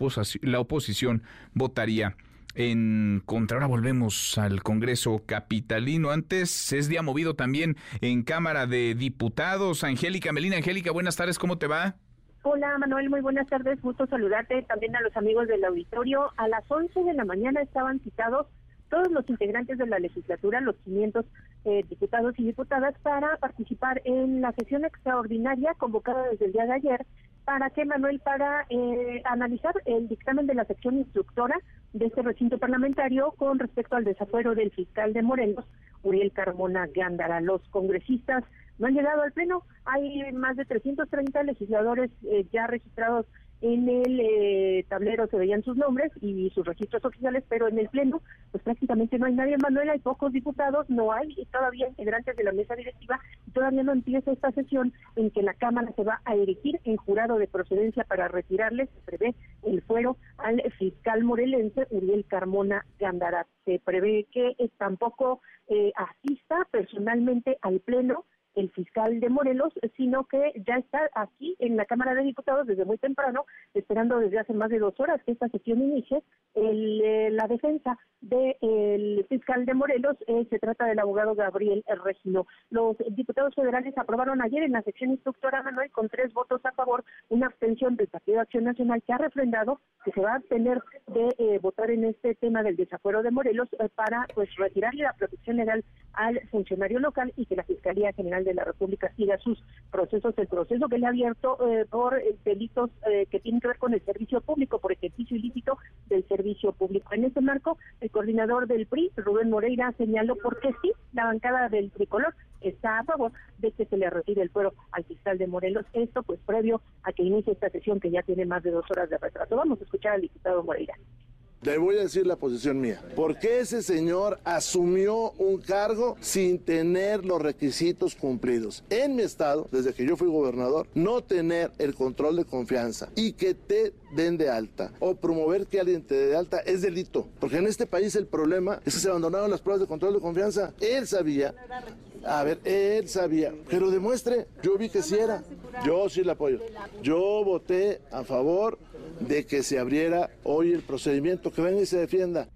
la oposición votaría en contra. Ahora volvemos al Congreso Capitalino. Antes es día movido también en Cámara de Diputados. Angélica Melina, Angélica, buenas tardes, ¿cómo te va?
Hola Manuel, muy buenas tardes, gusto saludarte también a los amigos del auditorio. A las 11 de la mañana estaban citados todos los integrantes de la legislatura, los 500 eh, diputados y diputadas, para participar en la sesión extraordinaria convocada desde el día de ayer para que Manuel para eh, analizar el dictamen de la sección instructora de este recinto parlamentario con respecto al desafuero del fiscal de Morelos, Uriel Carmona Gándara. Los congresistas no han llegado al Pleno. Hay más de 330 legisladores eh, ya registrados en el eh, tablero se veían sus nombres y sus registros oficiales, pero en el Pleno, pues prácticamente no hay nadie, Manuel, hay pocos diputados, no hay todavía integrantes de la mesa directiva, y todavía no empieza esta sesión en que la Cámara se va a erigir en jurado de procedencia para retirarle, se prevé el fuero al fiscal morelense Uriel Carmona Gandarat. Se prevé que tampoco eh, asista personalmente al Pleno el fiscal de Morelos, sino que ya está aquí en la Cámara de Diputados desde muy temprano, esperando desde hace más de dos horas que esta sesión inicie. Eh, la defensa del fiscal de Morelos eh, se trata del abogado Gabriel Regino. Los diputados federales aprobaron ayer en la sección instructora Manuel con tres votos a favor una abstención del Partido de Acción Nacional que ha refrendado que se va a tener de eh, votar en este tema del desafuero de Morelos para pues retirarle la protección legal al funcionario local y que la Fiscalía General de la República siga sus procesos, el proceso que le ha abierto eh, por eh, delitos eh, que tienen que ver con el servicio público, por ejercicio ilícito del servicio público. En este marco, el coordinador del PRI, Rubén Moreira, señaló por qué sí, la bancada del tricolor está a favor de que se le retire el fuero al fiscal de Morelos. Esto pues previo a que inicie esta sesión que ya tiene más de dos horas de retraso. Vamos a escuchar al diputado Moreira.
Le voy a decir la posición mía. ¿Por qué ese señor asumió un cargo sin tener los requisitos cumplidos? En mi estado, desde que yo fui gobernador, no tener el control de confianza y que te den de alta o promover que alguien te dé de alta es delito. Porque en este país el problema es que se abandonaron las pruebas de control de confianza. Él sabía a ver, él sabía, que lo demuestre. Yo vi que sí era. Yo sí le apoyo. Yo voté a favor de que se abriera hoy el procedimiento, que venga y se defienda.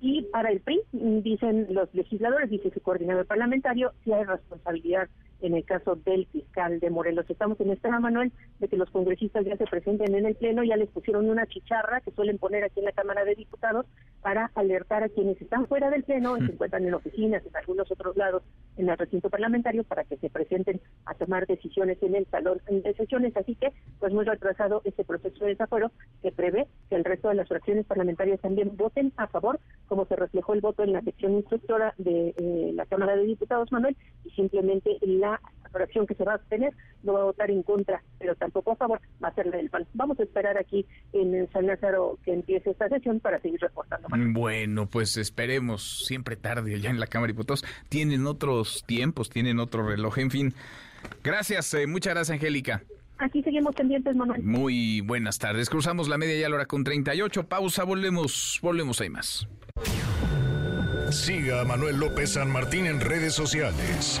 Y para el PRI, dicen los legisladores, dice su coordinador parlamentario, si hay responsabilidad en el caso del fiscal de Morelos. Estamos en espera, Manuel, de que los congresistas ya se presenten en el Pleno, ya les pusieron una chicharra que suelen poner aquí en la Cámara de Diputados para alertar a quienes están fuera del Pleno, se encuentran en oficinas, en algunos otros lados, en el recinto parlamentario, para que se presenten a tomar decisiones en el salón de sesiones. Así que, pues muy retrasado este proceso de desafuero que prevé que el resto de las fracciones parlamentarias también voten a favor, como se reflejó el voto en la sección instructora de eh, la Cámara de Diputados, Manuel, y simplemente la fracción que se va a tener no va a votar en contra, pero tampoco a favor, va a ser la del PAN. Vamos a esperar aquí en San Lázaro que empiece esta sesión para seguir reportando.
Bueno, pues esperemos, siempre tarde allá en la Cámara de Diputados. Tienen otros tiempos, tienen otro reloj, en fin. Gracias, eh, muchas gracias, Angélica.
Aquí seguimos pendientes, Manuel.
Muy buenas tardes. Cruzamos la media ya a la hora con 38. Pausa, volvemos, volvemos, hay más.
Siga a Manuel López San Martín en redes sociales.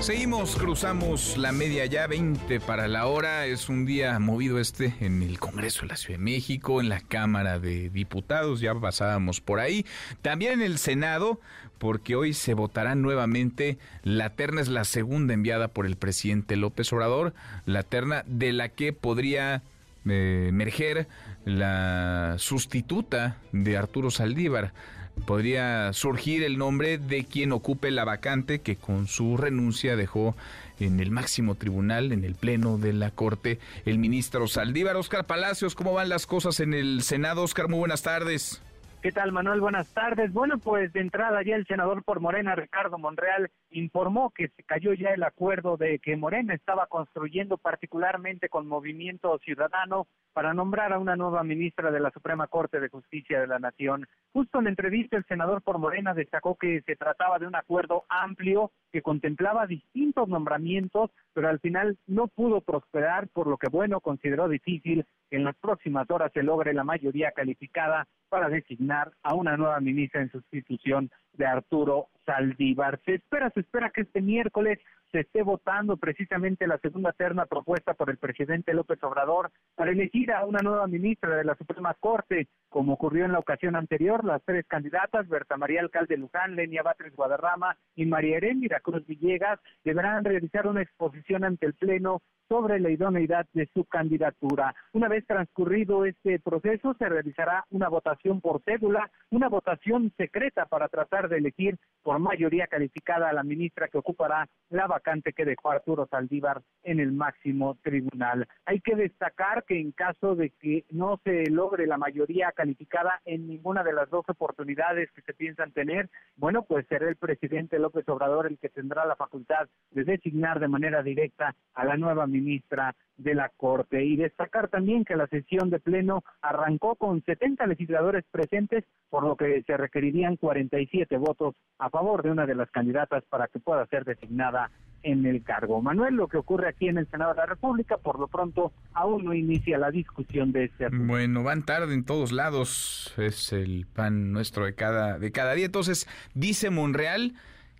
Seguimos, cruzamos la media ya, 20 para la hora. Es un día movido este en el Congreso de la Ciudad de México, en la Cámara de Diputados, ya pasábamos por ahí. También en el Senado, porque hoy se votará nuevamente. La terna es la segunda enviada por el presidente López Obrador, la terna de la que podría eh, emerger la sustituta de Arturo Saldívar podría surgir el nombre de quien ocupe la vacante que con su renuncia dejó en el máximo tribunal, en el pleno de la Corte, el ministro Saldívar. Oscar Palacios, ¿cómo van las cosas en el Senado? Oscar, muy buenas tardes.
¿Qué tal, Manuel? Buenas tardes. Bueno, pues de entrada ya el senador por Morena, Ricardo Monreal, informó que se cayó ya el acuerdo de que Morena estaba construyendo particularmente con Movimiento Ciudadano para nombrar a una nueva ministra de la Suprema Corte de Justicia de la Nación. Justo en la entrevista el senador por Morena destacó que se trataba de un acuerdo amplio que contemplaba distintos nombramientos, pero al final no pudo prosperar, por lo que bueno consideró difícil en las próximas horas se logre la mayoría calificada para designar a una nueva ministra en sustitución de Arturo Saldívar. Se espera, se espera que este miércoles se esté votando precisamente la segunda terna propuesta por el presidente López Obrador para elegir a una nueva ministra de la Suprema Corte, como ocurrió en la ocasión anterior. Las tres candidatas, Berta María Alcalde Luján, Lenia Batres Guadarrama y María Heréndira Cruz Villegas, deberán realizar una exposición ante el Pleno sobre la idoneidad de su candidatura. Una vez transcurrido este proceso, se realizará una votación por cédula, una votación secreta para tratar de elegir por mayoría calificada a la ministra que ocupará la vacante que dejó Arturo Saldívar en el máximo tribunal. Hay que destacar que en caso de que no se logre la mayoría calificada en ninguna de las dos oportunidades que se piensan tener, bueno, pues será el presidente López Obrador el que tendrá la facultad de designar de manera directa a la nueva ministra de la Corte. Y destacar también que la sesión de pleno arrancó con 70 legisladores presentes, por lo que se requerirían 47 votos a favor de una de las candidatas para que pueda ser designada en el cargo. Manuel, lo que ocurre aquí en el Senado de la República, por lo pronto aún no inicia la discusión de este
asunto. Bueno, van tarde en todos lados, es el pan nuestro de cada, de cada día. Entonces, dice Monreal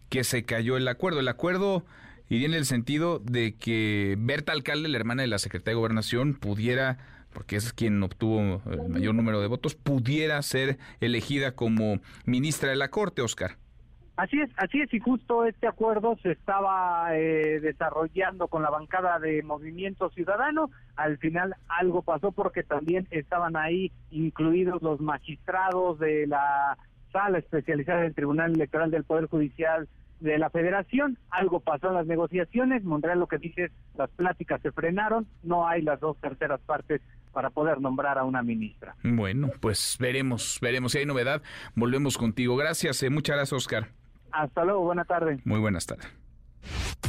que se cayó el acuerdo. El acuerdo iría en el sentido de que Berta Alcalde, la hermana de la secretaria de Gobernación, pudiera porque es quien obtuvo el mayor número de votos, pudiera ser elegida como ministra de la Corte, Oscar.
Así es, así es, y justo este acuerdo se estaba eh, desarrollando con la bancada de Movimiento Ciudadano. Al final algo pasó porque también estaban ahí incluidos los magistrados de la sala especializada del Tribunal Electoral del Poder Judicial de la Federación. Algo pasó en las negociaciones. Monreal lo que dice es las pláticas se frenaron, no hay las dos terceras partes para poder nombrar a una ministra.
Bueno, pues veremos, veremos si hay novedad. Volvemos contigo. Gracias, eh, muchas gracias, Oscar.
Hasta luego, buena tarde.
Muy buenas tardes.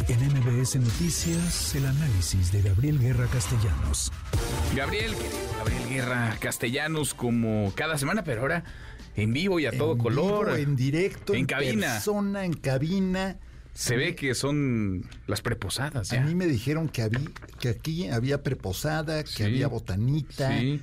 En MBS Noticias, el análisis de Gabriel Guerra Castellanos.
Gabriel, Gabriel Guerra Castellanos, como cada semana, pero ahora en vivo y a todo color.
en directo,
en, cabina.
persona, en cabina.
Se ve que son las preposadas.
A mí me dijeron que, había, que aquí había preposada, que había botanita. Sí.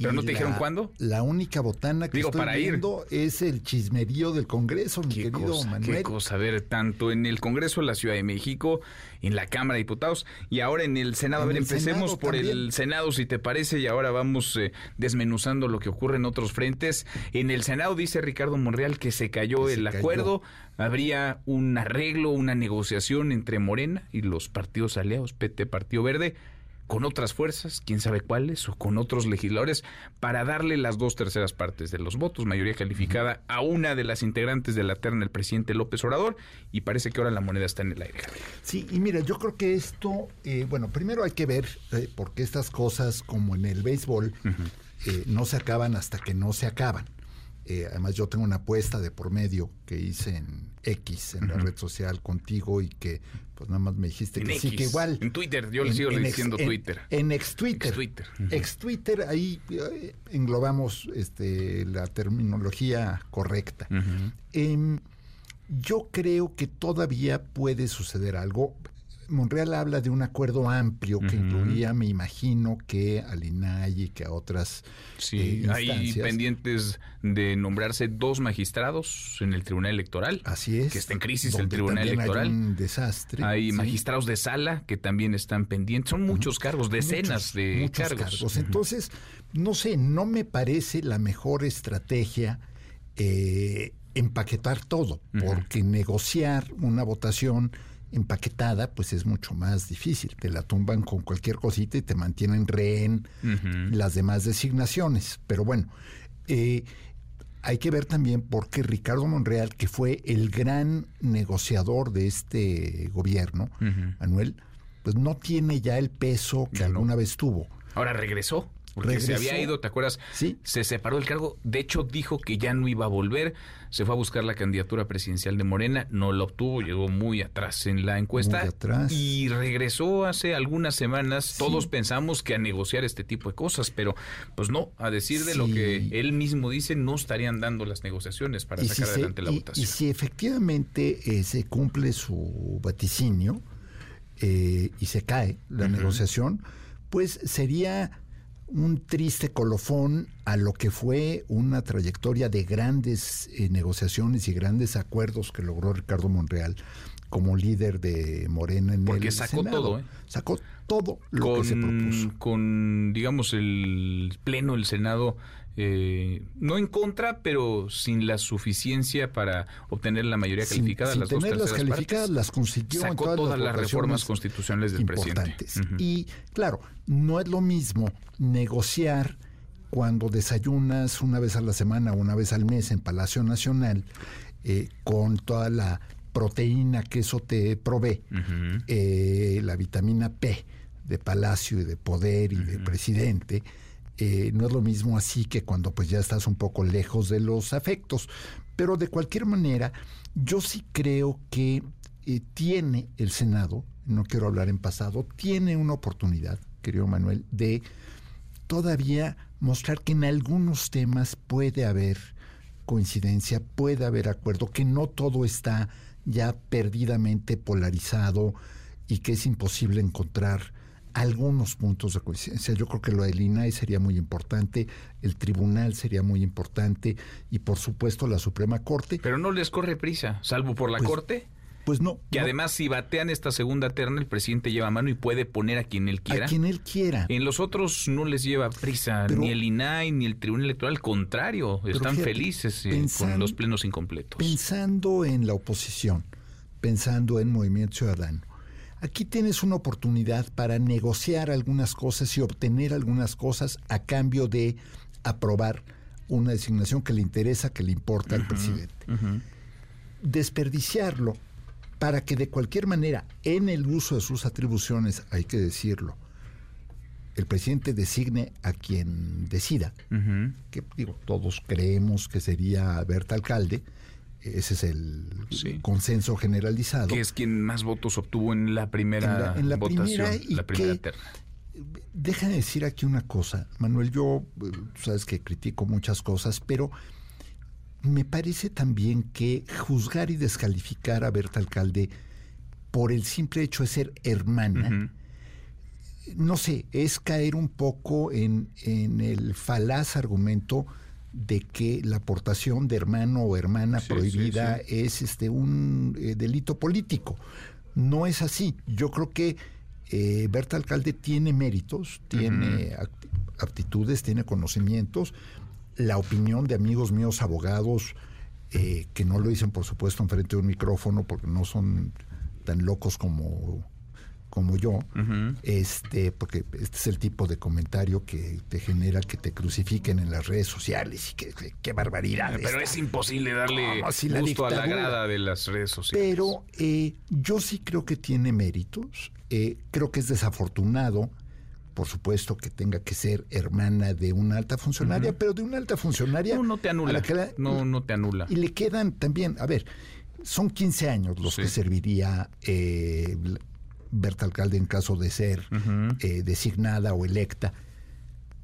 ¿Pero no te dijeron cuándo?
La única botana que estoy viendo es el chismerío del Congreso, mi querido Manuel.
Qué cosa, a ver, tanto en el Congreso de la Ciudad de México, en la Cámara de Diputados y ahora en el Senado. a ver, empecemos por el Senado, si te parece, y ahora vamos eh, desmenuzando lo que ocurre en otros frentes. En el Senado dice Ricardo Monreal que se cayó el acuerdo, habría un arreglo, una negociación entre Morena y los partidos aliados, PT, Partido Verde con otras fuerzas, quién sabe cuáles, o con otros legisladores, para darle las dos terceras partes de los votos, mayoría calificada, a una de las integrantes de la terna, el presidente López Obrador, y parece que ahora la moneda está en el aire.
Sí, y mira, yo creo que esto, eh, bueno, primero hay que ver, eh, porque estas cosas, como en el béisbol, eh, no se acaban hasta que no se acaban. además, yo tengo una apuesta de por medio que hice en X, en la red social contigo, y que pues nada más me dijiste que sí, que igual.
En Twitter, yo le sigo diciendo Twitter.
En, ex Twitter. Ex Twitter. ahí eh, englobamos este, la terminología correcta. Em, yo creo que todavía puede suceder algo. Monreal habla de un acuerdo amplio que incluía, me imagino, que al INAI y que a otras
sí, eh, hay pendientes de nombrarse dos magistrados en el Tribunal Electoral.
Así es.
Que está en crisis el Tribunal Electoral. Hay
un desastre.
Hay magistrados de sala que también están pendientes. Son muchos cargos, decenas de cargos.
Entonces, no sé, no me parece la mejor estrategia eh, empaquetar todo, porque negociar una votación empaquetada, pues es mucho más difícil. Te la tumban con cualquier cosita y te mantienen rehén las demás designaciones. Pero bueno, eh, hay que ver también por qué Ricardo Monreal, que fue el gran negociador de este gobierno, Manuel, pues no tiene ya el peso que alguna vez tuvo.
Ahora regresó. Porque se había ido, ¿te acuerdas?
Sí.
Se separó del cargo. De hecho, dijo que ya no iba a volver. Se fue a buscar la candidatura presidencial de Morena. No la obtuvo. Llegó muy atrás en la encuesta.
Muy atrás.
Y regresó hace algunas semanas. Todos pensamos que a negociar este tipo de cosas. Pero, pues no. A decir de lo que él mismo dice, no estarían dando las negociaciones para sacar adelante la votación.
Y si efectivamente eh, se cumple su vaticinio eh, y se cae la negociación, pues sería un triste colofón a lo que fue una trayectoria de grandes eh, negociaciones y grandes acuerdos que logró Ricardo Monreal como líder de Morena en
Porque sacó todo, ¿eh?
Sacó todo lo que se propuso.
Con, digamos, el pleno del Senado eh, no en contra, pero sin la suficiencia para obtener la mayoría calificada.
Sin, las tener las calificadas, las consiguió
Sacó todas, las, reformas constitucionales del
presidente. Y claro, no es lo mismo negociar cuando desayunas una vez a la semana una vez al mes en Palacio Nacional, eh, con toda la proteína que eso te provee, eh, la vitamina P de Palacio y de Poder y de Presidente, eh, no es lo mismo así que cuando pues ya estás un poco lejos de los afectos. Pero de cualquier manera, yo sí creo que tiene el Senado, no quiero hablar en pasado, tiene una oportunidad, querido Manuel, de todavía mostrar que en algunos temas puede haber coincidencia, puede haber acuerdo, que no todo está ya perdidamente polarizado y que es imposible encontrar algunos puntos de coincidencia. Yo creo que lo del INAI sería muy importante, el tribunal sería muy importante y por supuesto la Suprema Corte.
Pero no les corre prisa, salvo por la
Pues,
Corte.
Pues no.
Que
no,
además si batean esta segunda terna, el presidente lleva mano y puede poner a quien él quiera.
a quien él quiera.
En los otros no les lleva prisa
Pero-
ni el INAI ni el Tribunal Electoral, al contrario, están
fíjate,
felices eh,
pensan-
con los plenos incompletos.
Pensando en la oposición, pensando en Movimiento Ciudadano, aquí tienes una oportunidad para negociar algunas cosas y obtener algunas cosas a cambio de aprobar una designación que le interesa, que le importa al presidente. Desperdiciarlo para que de cualquier manera, en el uso de sus atribuciones, hay que decirlo, el presidente designe a quien decida, que digo, todos creemos que sería Berta Alcalde, ese es el consenso generalizado.
Que es quien más votos obtuvo en la primera
En la- en la
votación,
primera
la primera
que-
terna.
Déjame decir aquí una cosa, Manuel, yo eh, sabes que critico muchas cosas, pero me parece también que juzgar y descalificar a Berta Alcalde por el simple hecho de ser hermana, no sé, es caer un poco en, en el falaz argumento de que la aportación de hermano o hermana
Sí,
prohibida
sí,
es este un eh, delito político. No es así. Yo creo que eh, Berta Alcalde tiene méritos, tiene aptitudes, tiene conocimientos. La opinión de amigos míos abogados, eh, que no lo dicen por supuesto enfrente de un micrófono porque no son tan locos como, como yo, este, porque este es el tipo de comentario que te genera que te crucifiquen en las redes sociales y que, barbaridad.
Pero
esta.
es imposible darle
No, sí, la
gusto a la grada de las redes sociales.
Pero eh, yo sí creo que tiene méritos. Eh, creo que es desafortunado, por supuesto, que tenga que ser hermana de una alta funcionaria, pero de una alta funcionaria.
No, no te anula.
la-
no, no te anula.
y le quedan también, a ver, son 15 años los
Sí.
que serviría eh, Berta Alcalde en caso de ser eh, designada o electa.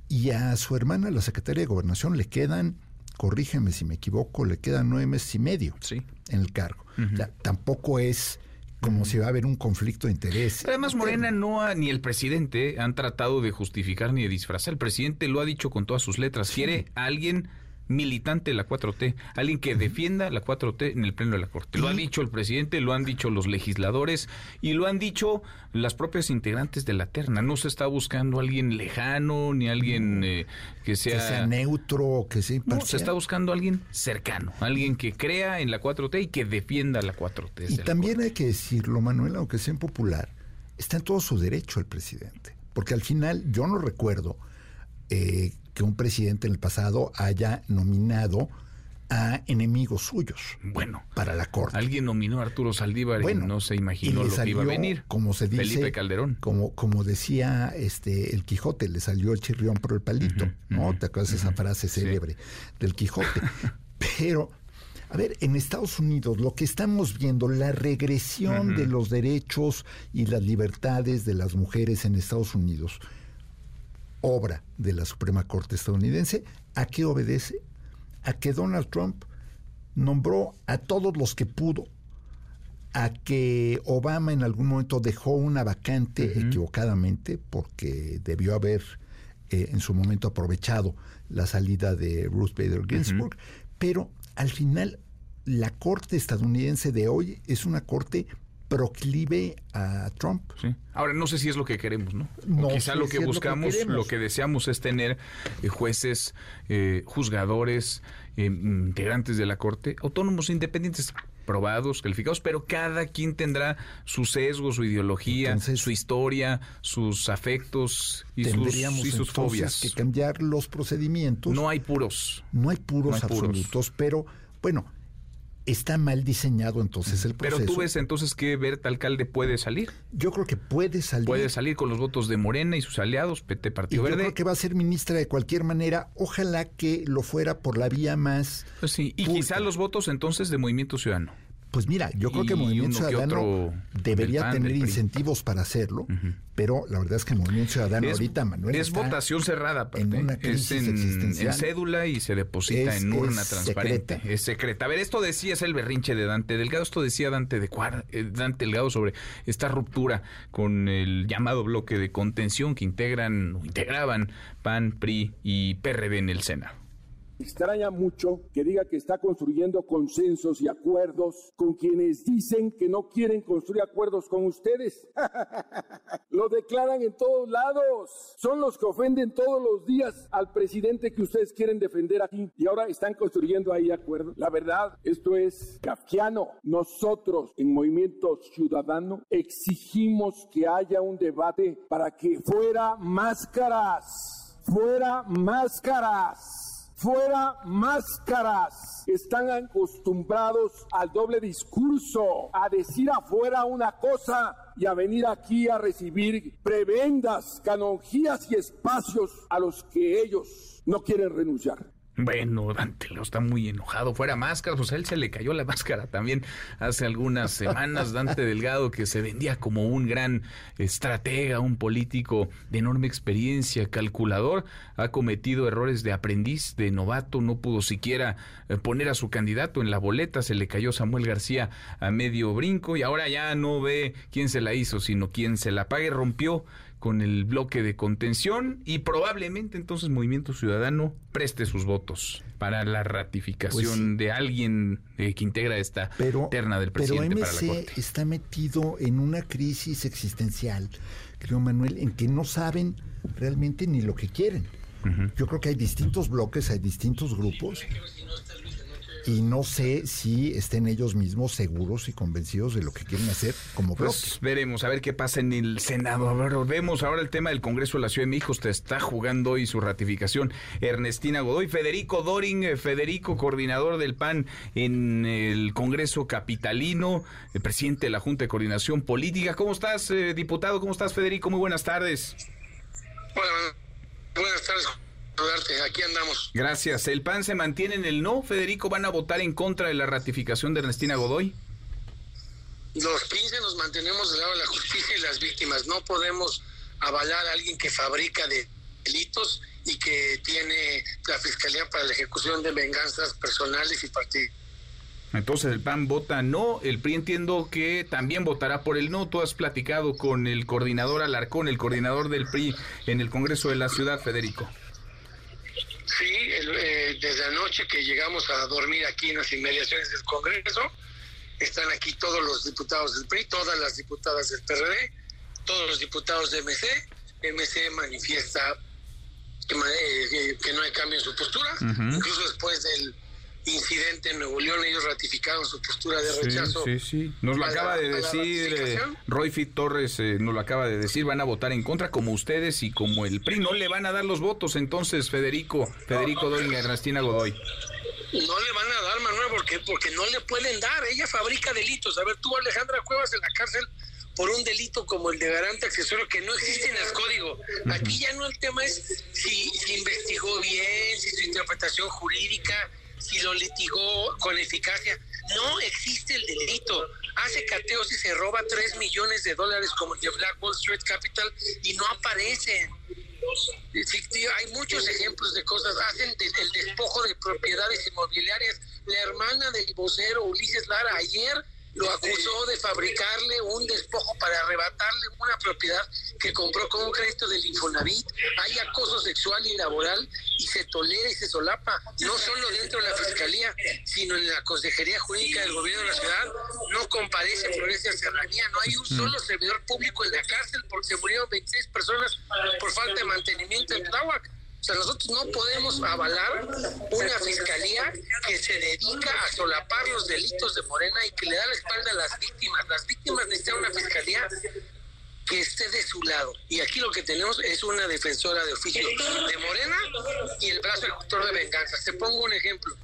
Y a su hermana, la secretaria de Gobernación, le quedan, corrígeme si me equivoco, le quedan nueve meses y medio en el cargo. O sea, tampoco es como si va a haber un conflicto de interés.
Pero Además, Morena no ha, ni el presidente han tratado de justificar ni de disfrazar. El presidente lo ha dicho con todas sus letras. Quiere a alguien militante de la 4T, alguien que defienda la 4T en el pleno de la Corte. Lo ha dicho el presidente, lo han dicho los legisladores y lo han dicho las propias integrantes de la terna. No se está buscando alguien lejano ni alguien eh, que sea...
que sea neutro, que sea
No, se está buscando alguien cercano, alguien que crea en la 4T y que defienda la 4T.
Y también hay que decirlo, Manuel, aunque sea impopular, está en todo su derecho el presidente. Porque al final yo no recuerdo eh, que un presidente en el pasado haya nominado a enemigos suyos
Bueno,
para la corte.
Alguien nominó a Arturo Saldívar
Bueno,
y no se
y
imaginó
le
lo que iba a
salió,
venir.
Como se dice,
Felipe Calderón.
Como, como decía este el Quijote, le salió el chirrión por el palito, ¿no? ¿Te acuerdas de esa frase célebre del Quijote? Pero, a ver, en Estados Unidos lo que estamos viendo, la regresión de los derechos y las libertades de las mujeres en Estados Unidos, obra de la Suprema Corte estadounidense, ¿a qué obedece? A que Donald Trump nombró a todos los que pudo, a que Obama en algún momento dejó una vacante equivocadamente porque debió haber eh, en su momento aprovechado la salida de Ruth Bader Ginsburg, pero al final la corte estadounidense de hoy es una corte proclive a Trump.
Ahora, no sé si es lo que queremos, ¿no?
No
quizá lo
si
que
es lo que
buscamos, lo que, deseamos es tener eh, jueces, eh, juzgadores, eh, integrantes de la Corte, autónomos independientes. probados, calificados, pero cada quien tendrá su sesgo, su ideología, su historia, sus afectos y sus, y sus fobias.
que cambiar los procedimientos.
No hay puros.
No hay puros absolutos, pero bueno, está mal diseñado entonces el proceso.
Pero tú ves entonces que Berta Alcalde puede salir.
Yo creo que puede salir.
Puede salir con los votos de Morena y sus aliados, PT Partido
y
Verde.
Yo creo que va a ser ministra de cualquier manera. Ojalá que lo fuera por la vía más.
Pues sí, y quizá los votos entonces de Movimiento Ciudadano.
Pues mira, yo creo que Movimiento Ciudadano debería tener incentivos para hacerlo, pero la verdad es que Movimiento Ciudadano ahorita, Manuel.
Es votación cerrada, en una crisis es en, cédula y se deposita en urna transparente. Es secreta. A ver, esto decía, es el berrinche de Dante Delgado, esto decía Dante, de eh, Dante Delgado sobre esta ruptura con el llamado bloque de contención que integran, integraban PAN, PRI y PRD en el Senado.
Extraña mucho que diga que está construyendo consensos y acuerdos con quienes dicen que no quieren construir acuerdos con ustedes. Lo declaran en todos lados. Son los que ofenden todos los días al presidente que ustedes quieren defender aquí y ahora están construyendo ahí acuerdos. La verdad, esto es kafkiano. Nosotros en Movimiento Ciudadano exigimos que haya un debate para que fuera máscaras, fuera máscaras fuera máscaras. Están acostumbrados al doble discurso, a decir afuera una cosa y a venir aquí a recibir prebendas, canonjías y espacios a los que ellos no quieren renunciar.
Bueno, Dante lo está muy enojado. Fuera máscara, pues a él se le cayó la máscara también hace algunas semanas. Dante Delgado, que se vendía como un gran estratega, un político de enorme experiencia, calculador, ha cometido errores de aprendiz, de novato, no pudo siquiera eh, poner a su candidato en la boleta, se le cayó Samuel García a medio brinco y ahora ya no ve quién se la hizo, sino quién se la pague, rompió con el bloque de contención y probablemente entonces Movimiento Ciudadano preste sus votos para la ratificación pues de alguien eh, que integra esta terna del presidente
pero
para la
Corte. está metido en una crisis existencial, creo Manuel, en que no saben realmente ni lo que quieren. Yo creo que hay distintos bloques, hay distintos grupos y no sé si estén ellos mismos seguros y convencidos de lo que quieren hacer como pues
veremos a ver qué pasa en el Senado. A ver, vemos ahora el tema del Congreso de la Ciudad de México. Usted está jugando hoy su ratificación. Ernestina Godoy, Federico Doring, eh, Federico, coordinador del PAN en el Congreso Capitalino, el presidente de la Junta de Coordinación Política. ¿Cómo estás, eh, diputado? ¿Cómo estás, Federico? Muy buenas tardes.
Bueno, buenas tardes aquí andamos.
Gracias. ¿El PAN se mantiene en el no, Federico? ¿Van a votar en contra de la ratificación de Ernestina Godoy?
Los 15 nos mantenemos del lado de la justicia y las víctimas. No podemos avalar a alguien que fabrica delitos y que tiene la Fiscalía para la ejecución de venganzas personales y partidos.
Entonces el PAN vota no, el PRI entiendo que también votará por el no. Tú has platicado con el coordinador Alarcón, el coordinador del PRI en el Congreso de la Ciudad, Federico.
Sí, eh, desde anoche que llegamos a dormir aquí en las inmediaciones del Congreso, están aquí todos los diputados del PRI, todas las diputadas del PRD, todos los diputados de MC. MC manifiesta que, eh, no hay cambio en su postura, incluso después del incidente en Nuevo León, ellos ratificaron su postura de rechazo.
Sí, sí, Nos lo acaba de decir eh, Roy Fit Torres, eh, nos lo acaba de decir, van a votar en contra como ustedes y como el PRI. No le van a dar los votos entonces, Federico, Federico Doña Ernestina Godoy.
No le van a dar, Manuel, porque, porque no le pueden dar. Ella fabrica delitos. A ver, tuvo Alejandra Cuevas en la cárcel por un delito como el de garante accesorio que no existe en el código. Aquí ya no el tema es si, si investigó bien, si su interpretación jurídica si lo litigó con eficacia. No existe el delito. Hace cateos y se roba 3 millones de dólares como el de Black Wall Street Capital y no aparecen. Hay muchos ejemplos de cosas. Hacen el despojo de propiedades inmobiliarias. La hermana del vocero Ulises Lara ayer lo acusó de fabricarle un despojo para arrebatarle una propiedad que compró con un crédito del Infonavit. Hay acoso sexual y laboral y se tolera y se solapa, no solo dentro de la Fiscalía, sino en la Consejería Jurídica del Gobierno de la Ciudad. No comparece Florencia Serranía, no hay un solo servidor público en la cárcel porque se murieron 26 personas por falta de mantenimiento en Tláhuac O sea, nosotros no podemos avalar una fiscalía que se dedica a solapar los delitos de Morena y que le da la espalda a las víctimas. Las víctimas necesitan una fiscalía que esté de su lado. Y aquí lo que tenemos es una defensora de oficio de Morena y el brazo ejecutor de venganza. Te pongo un ejemplo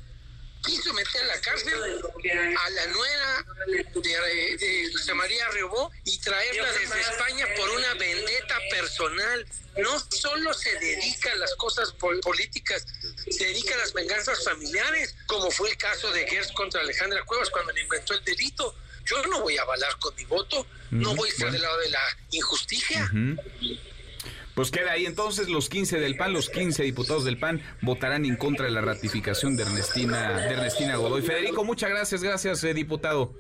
quiso meter a la cárcel a la nuera de, de José María Riobó y traerla desde España por una vendetta personal. No solo se dedica a las cosas políticas, se dedica a las venganzas familiares, como fue el caso de Gers contra Alejandra Cuevas cuando le inventó el delito. Yo no voy a avalar con mi voto, no voy a estar del lado de la injusticia.
Pues queda ahí entonces los 15 del PAN, los 15 diputados del PAN votarán en contra de la ratificación de Ernestina, de Ernestina Godoy. Federico, muchas gracias, gracias, eh, diputado.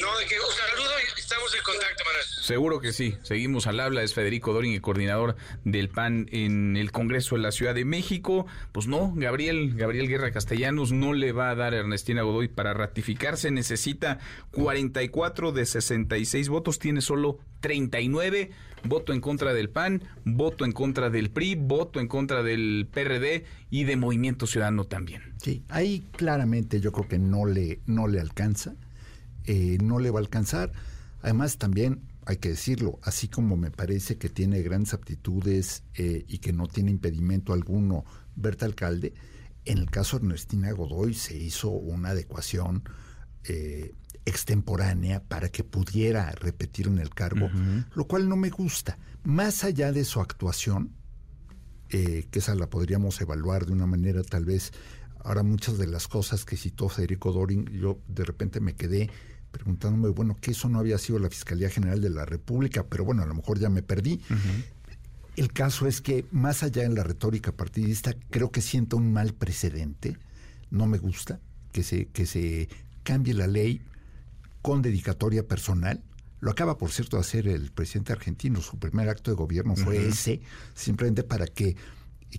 No, de que saludo estamos en contacto, Manuel.
Seguro que sí. Seguimos al habla. Es Federico Dorin, el coordinador del PAN en el Congreso de la Ciudad de México. Pues no, Gabriel, Gabriel Guerra Castellanos no le va a dar a Ernestina Godoy para ratificarse. Necesita 44 de 66 votos. Tiene solo 39 voto en contra del PAN, voto en contra del PRI, voto en contra del PRD y de Movimiento Ciudadano también.
Sí, ahí claramente yo creo que no le, no le alcanza, eh, no le va a alcanzar. Además también hay que decirlo, así como me parece que tiene grandes aptitudes eh, y que no tiene impedimento alguno Berta Alcalde, en el caso de Ernestina Godoy se hizo una adecuación eh, extemporánea para que pudiera repetir en el cargo, lo cual no me gusta. Más allá de su actuación, eh, que esa la podríamos evaluar de una manera tal vez, ahora muchas de las cosas que citó Federico Doring, yo de repente me quedé preguntándome, bueno, que eso no había sido la Fiscalía General de la República, pero bueno, a lo mejor ya me perdí. El caso es que más allá de la retórica partidista, creo que siento un mal precedente, no me gusta que se, que se cambie la ley con dedicatoria personal. Lo acaba, por cierto, de hacer el presidente argentino. Su primer acto de gobierno fue ese, simplemente para que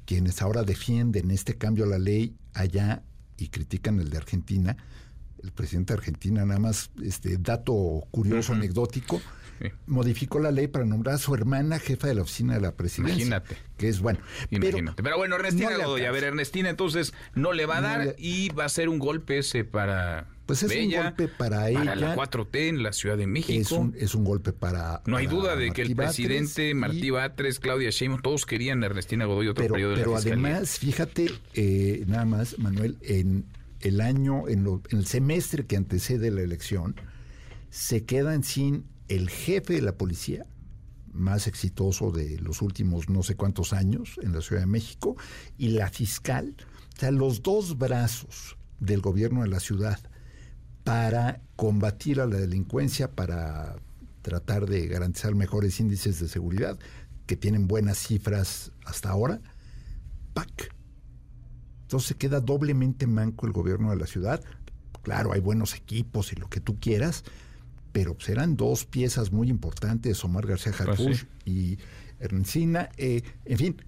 quienes ahora defienden este cambio a la ley allá y critican el de Argentina, el presidente de Argentina, nada más, este dato curioso, anecdótico, modificó la ley para nombrar a su hermana jefa de la oficina de la presidencia.
Imagínate.
Que es bueno.
Imagínate. Pero, bueno, Ernestina a ver, Ernestina entonces no le va a dar y va a ser un golpe ese para
pues es un golpe para ella.
Para la 4T en la Ciudad de México.
Es un, es un golpe para.
No hay duda de que el presidente Martí Batres, Claudia Sheinbaum, todos querían a Ernestina Godoy otro
pero,
periodo de
Pero además, fíjate, eh, nada más, Manuel, en el año, en, en el semestre que antecede la elección, se quedan sin el jefe de la policía, más exitoso de los últimos no sé cuántos años en la Ciudad de México, y la fiscal. O sea, los dos brazos del gobierno de la ciudad para combatir a la delincuencia, para tratar de garantizar mejores índices de seguridad, que tienen buenas cifras hasta ahora, PAC. Entonces queda doblemente manco el gobierno de la ciudad. Claro, hay buenos equipos y lo que tú quieras, pero serán dos piezas muy importantes, Omar García pues Harfuch y Ernestina. Eh, en fin,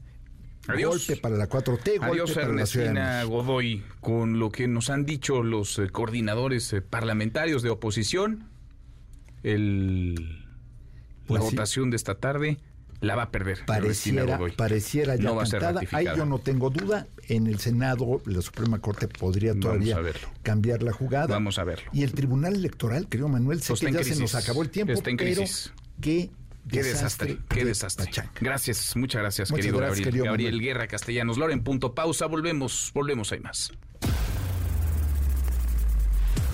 Golpe para la 4T,
Adiós,
golpe
Ernestina Godoy, con lo que nos han dicho los eh, coordinadores eh, parlamentarios de oposición, el, la pues votación de esta tarde la va a perder.
Pareciera, pareciera ya
no va a ser
Ahí yo no tengo duda. En el Senado, la Suprema Corte podría todavía cambiar la jugada.
Vamos a verlo.
Y el Tribunal Electoral, querido Manuel, sé que ya se nos acabó el tiempo,
Está en crisis.
que
Qué desastre, qué desastre. Gracias, muchas gracias, querido Gabriel. Gabriel Guerra Castellanos. Loren, punto pausa, volvemos, volvemos, hay más.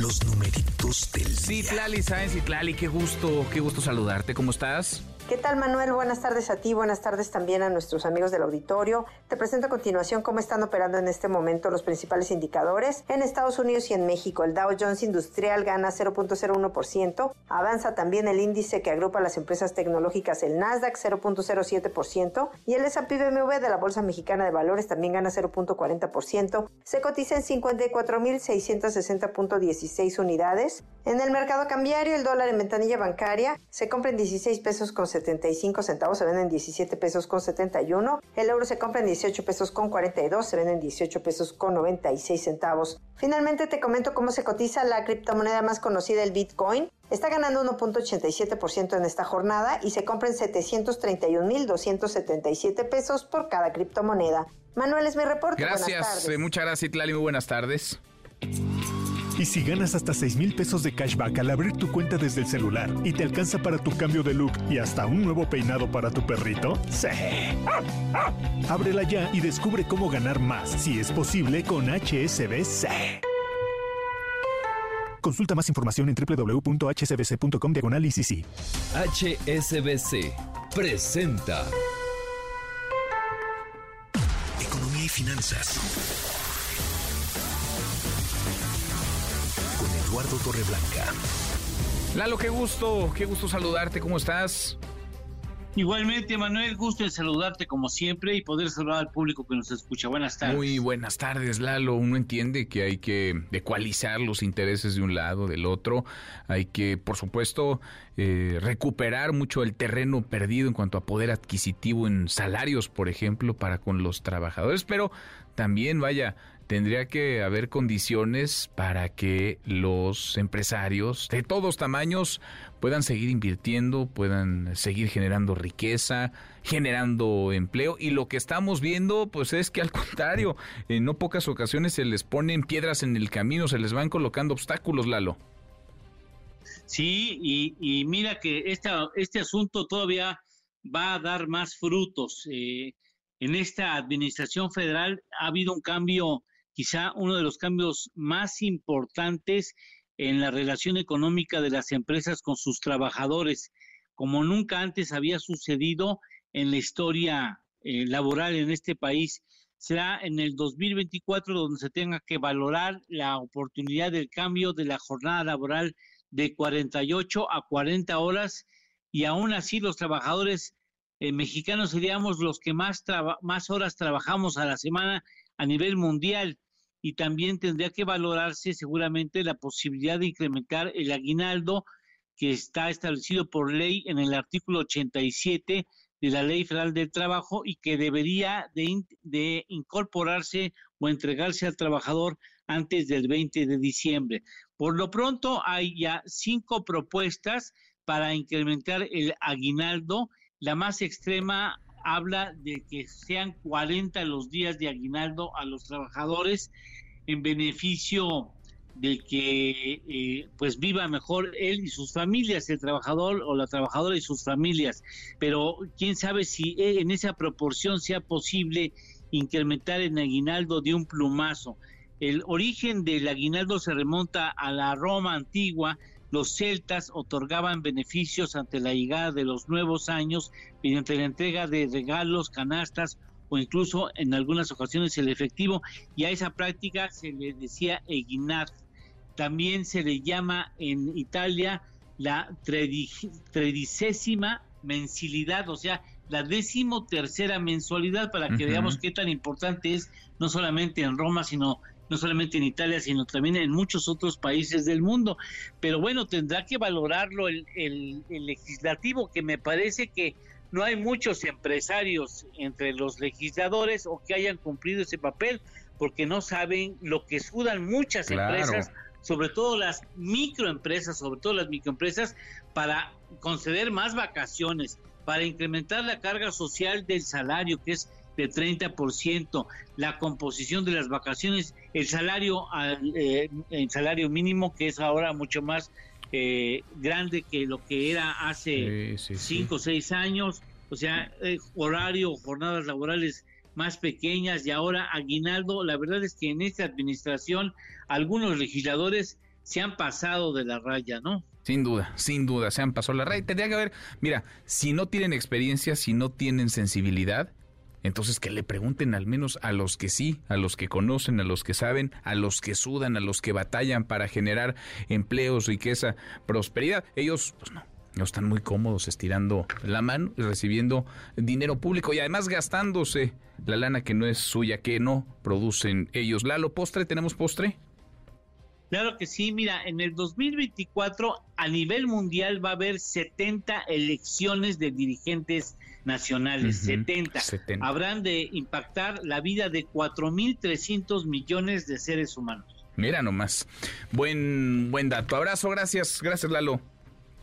Los numeritos del
día. Citlali Sáenz, Citlali, qué gusto, qué gusto saludarte. ¿Cómo estás?
¿Qué tal Manuel? Buenas tardes a ti, buenas tardes también a nuestros amigos del auditorio. Te presento a continuación cómo están operando en este momento los principales indicadores en Estados Unidos y en México. El Dow Jones Industrial gana 0.01%, avanza también el índice que agrupa las empresas tecnológicas, el Nasdaq 0.07% y el S&P BMW de la Bolsa Mexicana de Valores también gana 0.40%. Se cotiza en 54.660.16 unidades. En el mercado cambiario, el dólar en ventanilla bancaria se compra en 16 pesos con 75 centavos, se venden en 17 pesos con 71. El euro se compra en 18 pesos con 42, se venden en 18 pesos con 96 centavos. Finalmente te comento cómo se cotiza la criptomoneda más conocida, el Bitcoin. Está ganando 1.87% en esta jornada y se compra en 731.277 pesos por cada criptomoneda. Manuel es mi reporte.
Gracias, eh, muchas gracias Itlali, muy buenas tardes.
¿Y si ganas hasta 6 mil pesos de cashback al abrir tu cuenta desde el celular y te alcanza para tu cambio de look y hasta un nuevo peinado para tu perrito? ¡Sí! Ábrela ya y descubre cómo ganar más, si es posible, con HSBC. Consulta más información en www.hsbc.com diagonal HSBC
presenta Economía y finanzas Eduardo Torreblanca.
Lalo, qué gusto, qué gusto saludarte, ¿cómo estás?
Igualmente, Manuel, gusto en saludarte como siempre y poder saludar al público que nos escucha. Buenas tardes.
Muy buenas tardes, Lalo. Uno entiende que hay que ecualizar los intereses de un lado, del otro. Hay que, por supuesto, eh, recuperar mucho el terreno perdido en cuanto a poder adquisitivo en salarios, por ejemplo, para con los trabajadores. Pero también, vaya, tendría que haber condiciones para que los empresarios de todos tamaños puedan seguir invirtiendo, puedan seguir generando riqueza, generando empleo y lo que estamos viendo pues es que al contrario, en no pocas ocasiones se les ponen piedras en el camino, se les van colocando obstáculos, Lalo.
Sí, y, mira que esta, este asunto todavía va a dar más frutos. Eh, en esta administración federal ha habido un cambio quizá uno de los cambios más importantes en la relación económica de las empresas con sus trabajadores, como nunca antes había sucedido en la historia eh, laboral en este país. Será en el 2024 donde se tenga que valorar la oportunidad del cambio de la jornada laboral de 48 a 40 horas y aún así los trabajadores eh, mexicanos seríamos los que más, más horas trabajamos a la semana a nivel mundial y también tendría que valorarse seguramente la posibilidad de incrementar el aguinaldo que está establecido por ley en el artículo 87 de la Ley Federal del Trabajo y que debería de, de, incorporarse o entregarse al trabajador antes del 20 de diciembre. Por lo pronto hay ya cinco propuestas para incrementar el aguinaldo. La más extrema habla de que sean 40 los días de aguinaldo a los trabajadores en beneficio de que eh, pues viva mejor él y sus familias, el trabajador o la trabajadora y sus familias. Pero quién sabe si eh, en esa proporción sea posible incrementar el aguinaldo de un plumazo. El origen del aguinaldo se remonta a la Roma antigua, los celtas otorgaban beneficios ante la llegada de los nuevos años mediante la entrega de regalos, canastas o incluso en algunas ocasiones el efectivo y a esa práctica se le decía eguinad. También se le llama en Italia la tredicésima mensilidad, o sea, la décimo tercera mensualidad para que veamos qué tan importante es no solamente en Roma, sino no solamente en Italia, sino también en muchos otros países del mundo. Pero bueno, tendrá que valorarlo el, el, legislativo, que me parece que no hay muchos empresarios entre los legisladores o que hayan cumplido ese papel, porque no saben lo que sudan muchas empresas, sobre todo las microempresas, sobre todo las microempresas, para conceder más vacaciones, para incrementar la carga social del salario, que es de 30%, la composición de las vacaciones, el salario, eh, el salario mínimo que es ahora mucho más eh, grande que lo que era hace cinco o seis años, o sea, eh, horario, jornadas laborales más pequeñas y ahora aguinaldo, la verdad es que en esta administración algunos legisladores se han pasado de la raya, ¿no?
Sin duda, sin duda, se han pasado la red. Tendría que haber, mira, si no tienen experiencia, si no tienen sensibilidad, entonces que le pregunten al menos a los que sí, a los que conocen, a los que saben, a los que sudan, a los que batallan para generar empleos, riqueza, prosperidad. Ellos, pues no, no están muy cómodos estirando la mano y recibiendo dinero público y además gastándose la lana que no es suya, que no producen ellos. Lalo, postre, ¿tenemos postre?
Claro que sí, mira, en el 2024 a nivel mundial va a haber 70 elecciones de dirigentes nacionales, 70. Habrán de impactar la vida de 4.300 millones de seres humanos.
Mira nomás. Buen, buen dato. Abrazo, gracias, gracias Lalo.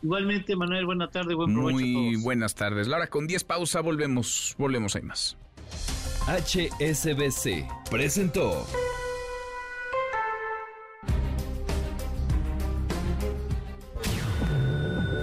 Igualmente, Manuel, buena tarde, buen provecho
Muy buenas tardes. Laura, con 10 pausa volvemos, volvemos, hay más.
HSBC presentó.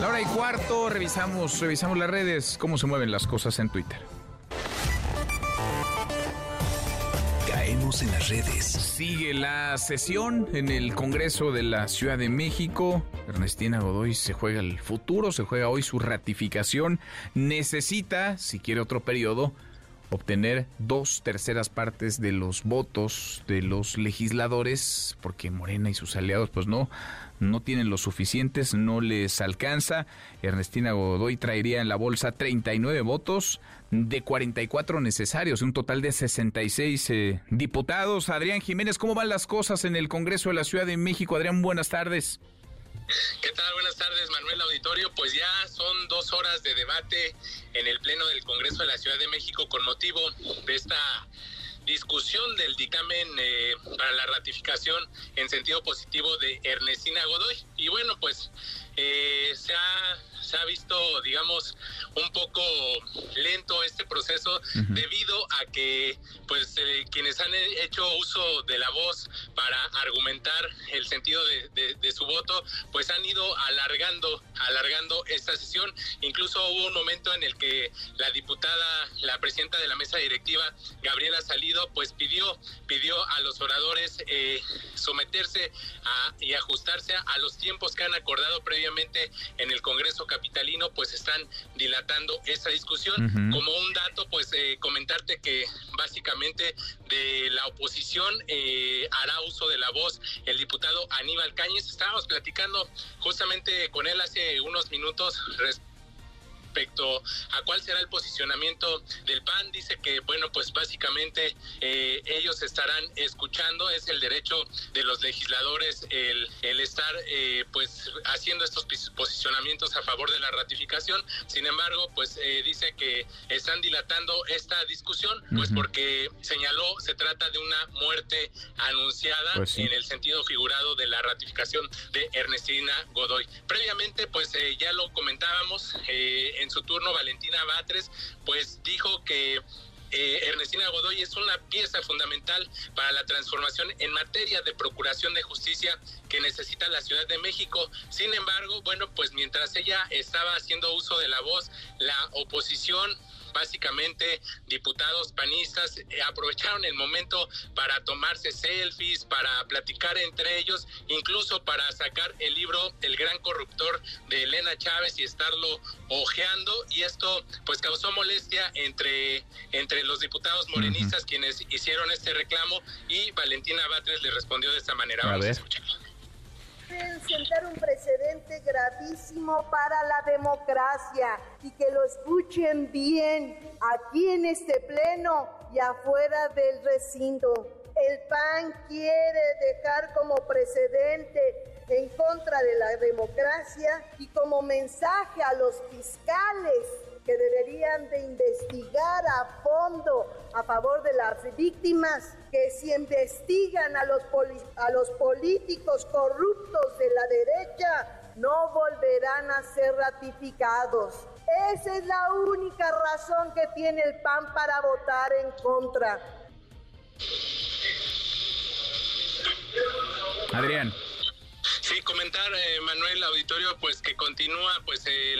La hora y cuarto, revisamos, revisamos las redes, cómo se mueven las cosas en Twitter.
Caemos en las redes.
Sigue la sesión en el Congreso de la Ciudad de México. Ernestina Godoy se juega el futuro, se juega hoy su ratificación. Necesita, si quiere otro periodo, obtener dos terceras partes de los votos de los legisladores, porque Morena y sus aliados pues no no tienen los suficientes, no les alcanza. Ernestina Godoy traería en la bolsa 39 votos de 44 necesarios, un total de 66 eh, diputados. Adrián Jiménez, ¿cómo van las cosas en el Congreso de la Ciudad de México? Adrián, buenas tardes.
¿Qué tal? Buenas tardes, Manuel Auditorio. Pues ya son dos horas de debate en el Pleno del Congreso de la Ciudad de México con motivo de esta discusión del dictamen eh, para la ratificación en sentido positivo de Ernestina Godoy. Y bueno, pues eh, se ha se ha visto, digamos, un poco lento este proceso debido a que, pues, eh, quienes han hecho uso de la voz para argumentar el sentido de, su voto, pues han ido alargando, alargando esta sesión. Incluso hubo un momento en el que la diputada, la presidenta de la mesa directiva, Gabriela Salido, pues pidió, pidió a los oradores eh, someterse y ajustarse a los tiempos que han acordado previamente en el Congreso capitalino pues están dilatando esta discusión. Como un dato, pues eh, comentarte que básicamente de la oposición eh, hará uso de la voz el diputado Aníbal Cáñez. Estábamos platicando justamente con él hace unos minutos respecto a cuál será el posicionamiento del PAN. Dice que, bueno, pues básicamente eh, ellos estarán escuchando, es el derecho de los legisladores el, el estar eh, pues haciendo estos posicionamientos a favor de la ratificación. Sin embargo, pues eh, dice que están dilatando esta discusión, pues porque señaló se trata de una muerte anunciada pues en el sentido figurado de la ratificación de Ernestina Godoy. Previamente, pues ya lo comentábamos, en en su turno Valentina Batres, pues dijo que eh, Ernestina Godoy es una pieza fundamental para la transformación en materia de procuración de justicia que necesita la Ciudad de México. Sin embargo, bueno, pues mientras ella estaba haciendo uso de la voz, la oposición básicamente diputados panistas eh, aprovecharon el momento para tomarse selfies, para platicar entre ellos, incluso para sacar el libro El gran corruptor de Elena Chávez y estarlo ojeando y esto pues causó molestia entre, entre los diputados morenistas quienes hicieron este reclamo y Valentina Batres le respondió de esta manera. Vamos a escucharlo
sentar un precedente gravísimo para la democracia y que lo escuchen bien aquí en este pleno y afuera del recinto. El PAN quiere dejar como precedente en contra de la democracia y como mensaje a los fiscales que deberían de investigar a fondo a favor de las víctimas, que si investigan a los, a los políticos corruptos de la derecha,
no volverán a ser ratificados. Esa es la única razón que tiene el PAN para votar en contra.
Adrián.
Sí, comentar, eh, Manuel Auditorio, pues que continúa pues eh,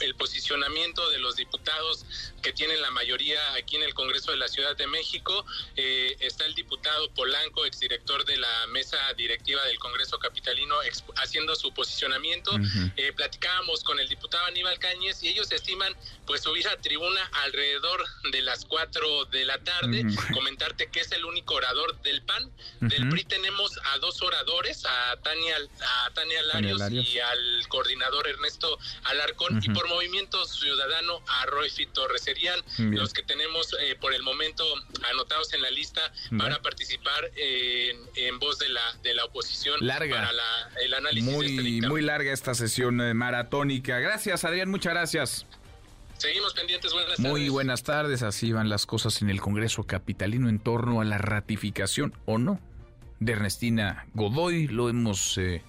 el posicionamiento de los diputados que tienen la mayoría aquí en el Congreso de la Ciudad de México. Eh, está el diputado Polanco, exdirector de la mesa directiva del Congreso Capitalino, haciendo su posicionamiento. platicábamos con el diputado Aníbal Cáñez y ellos estiman pues subir a tribuna alrededor de las 4 de la tarde. Comentarte que es el único orador del PAN. Del PRI tenemos a dos oradores, a Tania a Tania Larios, y al coordinador Ernesto Alarcón y por Movimiento Ciudadano a Roy Torres. Serían los que tenemos eh, por el momento anotados en la lista para participar en, voz de la de la oposición
larga.
para el análisis.
Muy,
este
muy larga esta sesión eh, maratónica. Gracias, Adrián, muchas gracias.
Seguimos pendientes, buenas
tardes. Muy buenas tardes, así van las cosas en el Congreso Capitalino en torno a la ratificación o no de Ernestina Godoy, lo hemos eh,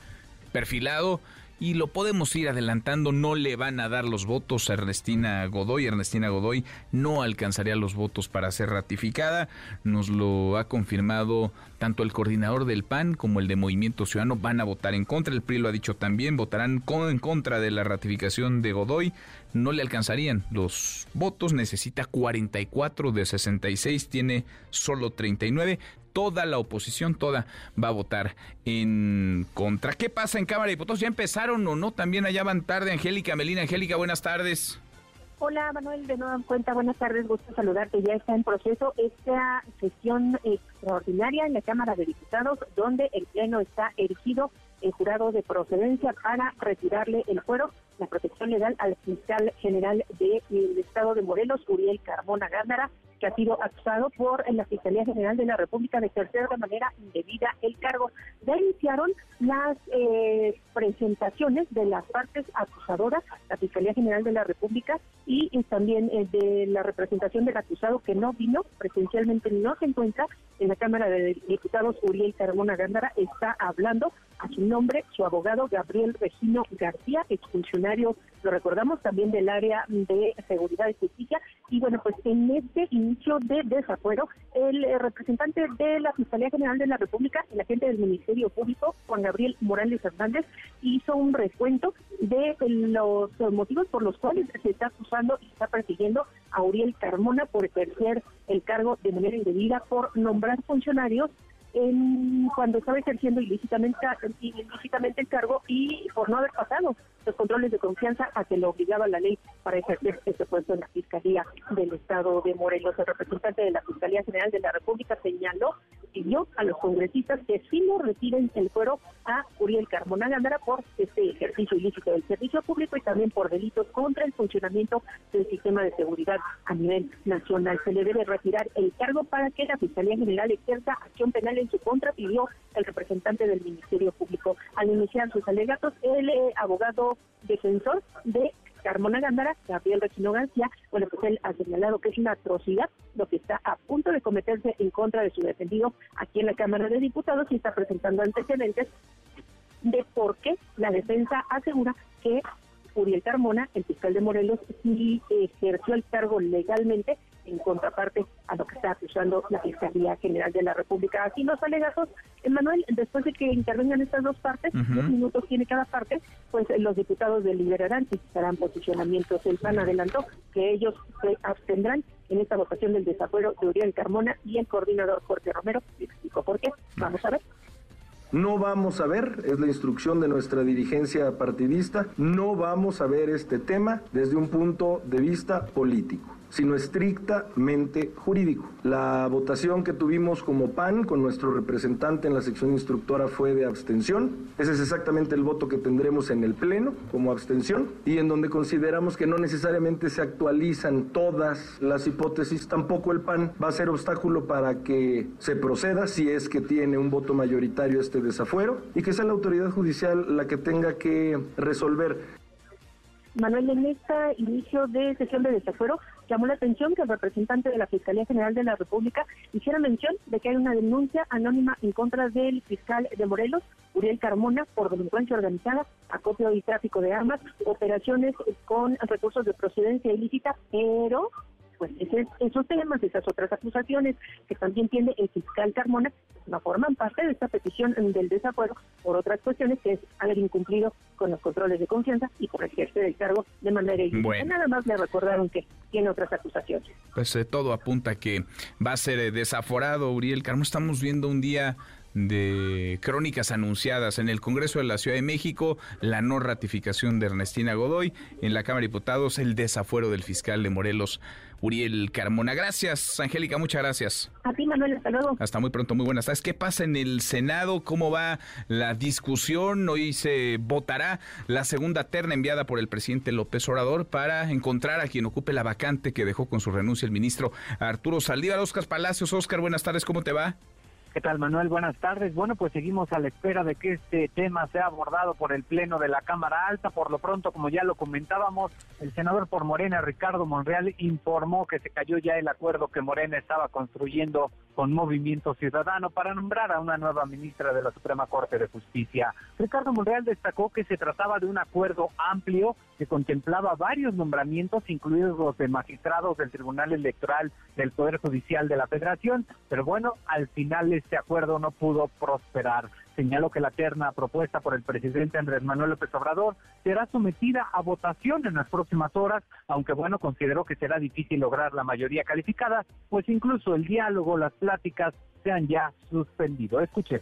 perfilado y lo podemos ir adelantando, no le van a dar los votos a Ernestina Godoy, Ernestina Godoy no alcanzaría los votos para ser ratificada, nos lo ha confirmado tanto el coordinador del PAN como el de Movimiento Ciudadano, van a votar en contra, el PRI lo ha dicho también, votarán en contra de la ratificación de Godoy, no le alcanzarían los votos, necesita 44 de 66, tiene solo 39, toda la oposición, toda va a votar en contra. ¿Qué pasa en Cámara de Diputados? ¿Ya empezaron o no? También allá van tarde. Angélica Melina. Angélica, buenas tardes.
Hola Manuel, de nuevo en cuenta, buenas tardes, gusto saludarte. Ya está en proceso esta sesión extraordinaria en la Cámara de Diputados, donde el Pleno está erigido en jurado de procedencia para retirarle el fuero, la protección legal al fiscal general del Estado de Morelos, Uriel Carmona Gándara, que ha sido acusado por la Fiscalía General de la República de ejercer de manera indebida el cargo. Ya iniciaron las eh, presentaciones de las partes acusadoras, la Fiscalía General de la República y, también eh, de la representación del acusado que no vino presencialmente, no se encuentra en la Cámara de Diputados, Uriel Carmona Gándara, está hablando a su nombre su abogado Gabriel Regino García, exfuncionario, lo recordamos también del área de seguridad y justicia. Y bueno, pues en este inicio de desafuero, el eh, representante de la Fiscalía General de la República, el agente del Ministerio Público, Juan Gabriel Morales Hernández, hizo un recuento de los motivos por los cuales se está acusando y está persiguiendo a Uriel Carmona por ejercer el cargo de manera indebida, por nombrar funcionarios en, cuando estaba ejerciendo ilícitamente, ilícitamente el cargo y por no haber pasado los controles de confianza a que lo obligaba la ley para ejercer ese puesto en la Fiscalía del Estado de Morelos. El representante de la Fiscalía General de la República señaló, pidió a los congresistas que sí lo retiren el fuero a Uriel Carmona Gándara por este ejercicio ilícito del servicio público y también por delitos contra el funcionamiento del sistema de seguridad a nivel nacional. Se le debe retirar el cargo para que la Fiscalía General ejerza acción penal en su contra, pidió el representante del Ministerio Público. Al iniciar sus alegatos, el eh, abogado defensor de Carmona Gándara, Gabriel Regino García, bueno, pues él ha señalado que es una atrocidad lo que está a punto de cometerse en contra de su defendido aquí en la Cámara de Diputados y está presentando antecedentes de por qué la defensa asegura que Uriel Carmona, el fiscal de Morelos, sí ejerció el cargo legalmente en contraparte a lo que está acusando la Fiscalía General de la República. Aquí los alegatos, Manuel, después de que intervengan estas dos partes, dos minutos tiene cada parte, pues los diputados deliberarán y estarán posicionamientos. El plan adelantó que ellos se abstendrán en esta votación del desafuero de Uriel Carmona y el coordinador Jorge Romero explicó por qué. Vamos a ver.
No vamos a ver, es la instrucción de nuestra dirigencia partidista, no vamos a ver este tema desde un punto de vista político sino estrictamente jurídico. La votación que tuvimos como PAN con nuestro representante en la sección instructora fue de abstención. Ese es exactamente el voto que tendremos en el Pleno como abstención y en donde consideramos que no necesariamente se actualizan todas las hipótesis. Tampoco el PAN va a ser obstáculo para que se proceda si es que tiene un voto mayoritario este desafuero y que sea la autoridad judicial la que tenga que resolver
Manuel, en este inicio de sesión de desafuero, Llamó la atención que el representante de la Fiscalía General de la República hiciera mención de que hay una denuncia anónima en contra del fiscal de Morelos, Uriel Carmona, por delincuencia organizada, acopio y tráfico de armas, operaciones con recursos de procedencia ilícita, pero pues esos temas, esas otras acusaciones que también tiene el fiscal Carmona, no forman parte de esta petición del desafuero por otras cuestiones que es haber incumplido con los controles de confianza y por ejercer el cargo de manera ilícita. Nada más le recordaron que tiene otras acusaciones.
Pues eh, todo apunta que va a ser eh, desaforado Uriel Carmona. Estamos viendo un día de crónicas anunciadas en el Congreso de la Ciudad de México, la no ratificación de Ernestina Godoy, en la Cámara de Diputados el desafuero del fiscal de Morelos, Uriel Carmona. Gracias, Angélica, muchas gracias.
A ti, Manuel, hasta luego.
Hasta muy pronto, muy buenas tardes. ¿Qué pasa en el Senado? ¿Cómo va la discusión? Hoy se votará la segunda terna enviada por el presidente López Obrador para encontrar a quien ocupe la vacante que dejó con su renuncia el ministro Arturo Saldívar. Oscar Palacios, Oscar, buenas tardes, ¿cómo te va?
¿Qué tal, Manuel? Buenas tardes. Bueno, pues seguimos a la espera de que este tema sea abordado por el Pleno de la Cámara Alta. Por lo pronto, como ya lo comentábamos, el senador por Morena, Ricardo Monreal, informó que se cayó ya el acuerdo que Morena estaba construyendo con Movimiento Ciudadano para nombrar a una nueva ministra de la Suprema Corte de Justicia. Ricardo Monreal destacó que se trataba de un acuerdo amplio que contemplaba varios nombramientos, incluidos los de magistrados del Tribunal Electoral del Poder Judicial de la Federación, pero bueno, al final este acuerdo no pudo prosperar. Señaló que la terna propuesta por el presidente Andrés Manuel López Obrador será sometida a votación en las próximas horas, aunque bueno, consideró que será difícil lograr la mayoría calificada, pues incluso el diálogo, las pláticas se han ya suspendido. Escuche.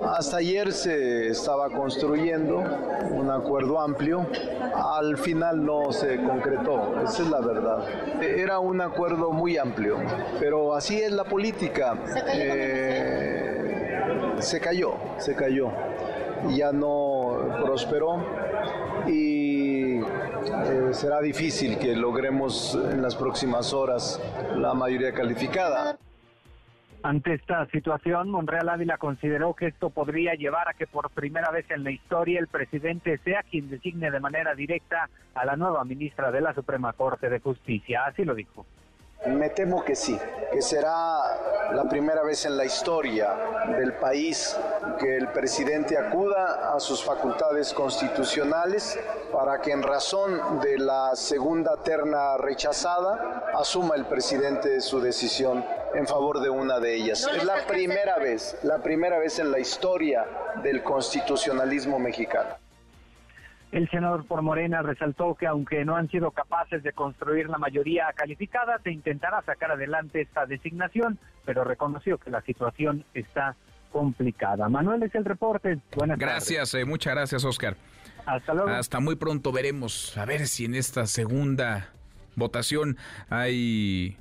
Hasta ayer se estaba construyendo un acuerdo amplio, al final no se concretó, esa es la verdad. Era un acuerdo muy amplio, pero así es la política. Eh, se cayó, se cayó, ya no prosperó y eh, será difícil que logremos en las próximas horas la mayoría calificada.
Ante esta situación, Monreal Ávila consideró que esto podría llevar a que por primera vez en la historia el presidente sea quien designe de manera directa a la nueva ministra de la Suprema Corte de Justicia. Así lo dijo.
Me temo que sí, que será la primera vez en la historia del país que el presidente acuda a sus facultades constitucionales para que en razón de la segunda terna rechazada asuma el presidente su decisión en favor de una de ellas. Es la primera vez, la primera vez en la historia del constitucionalismo mexicano.
El senador por Morena resaltó que aunque no han sido capaces de construir la mayoría calificada, se intentará sacar adelante esta designación, pero reconoció que la situación está complicada. Manuel es el reporte. Buenas
gracias, eh, muchas gracias, Oscar.
Hasta luego.
Hasta muy pronto veremos a ver si en esta segunda votación hay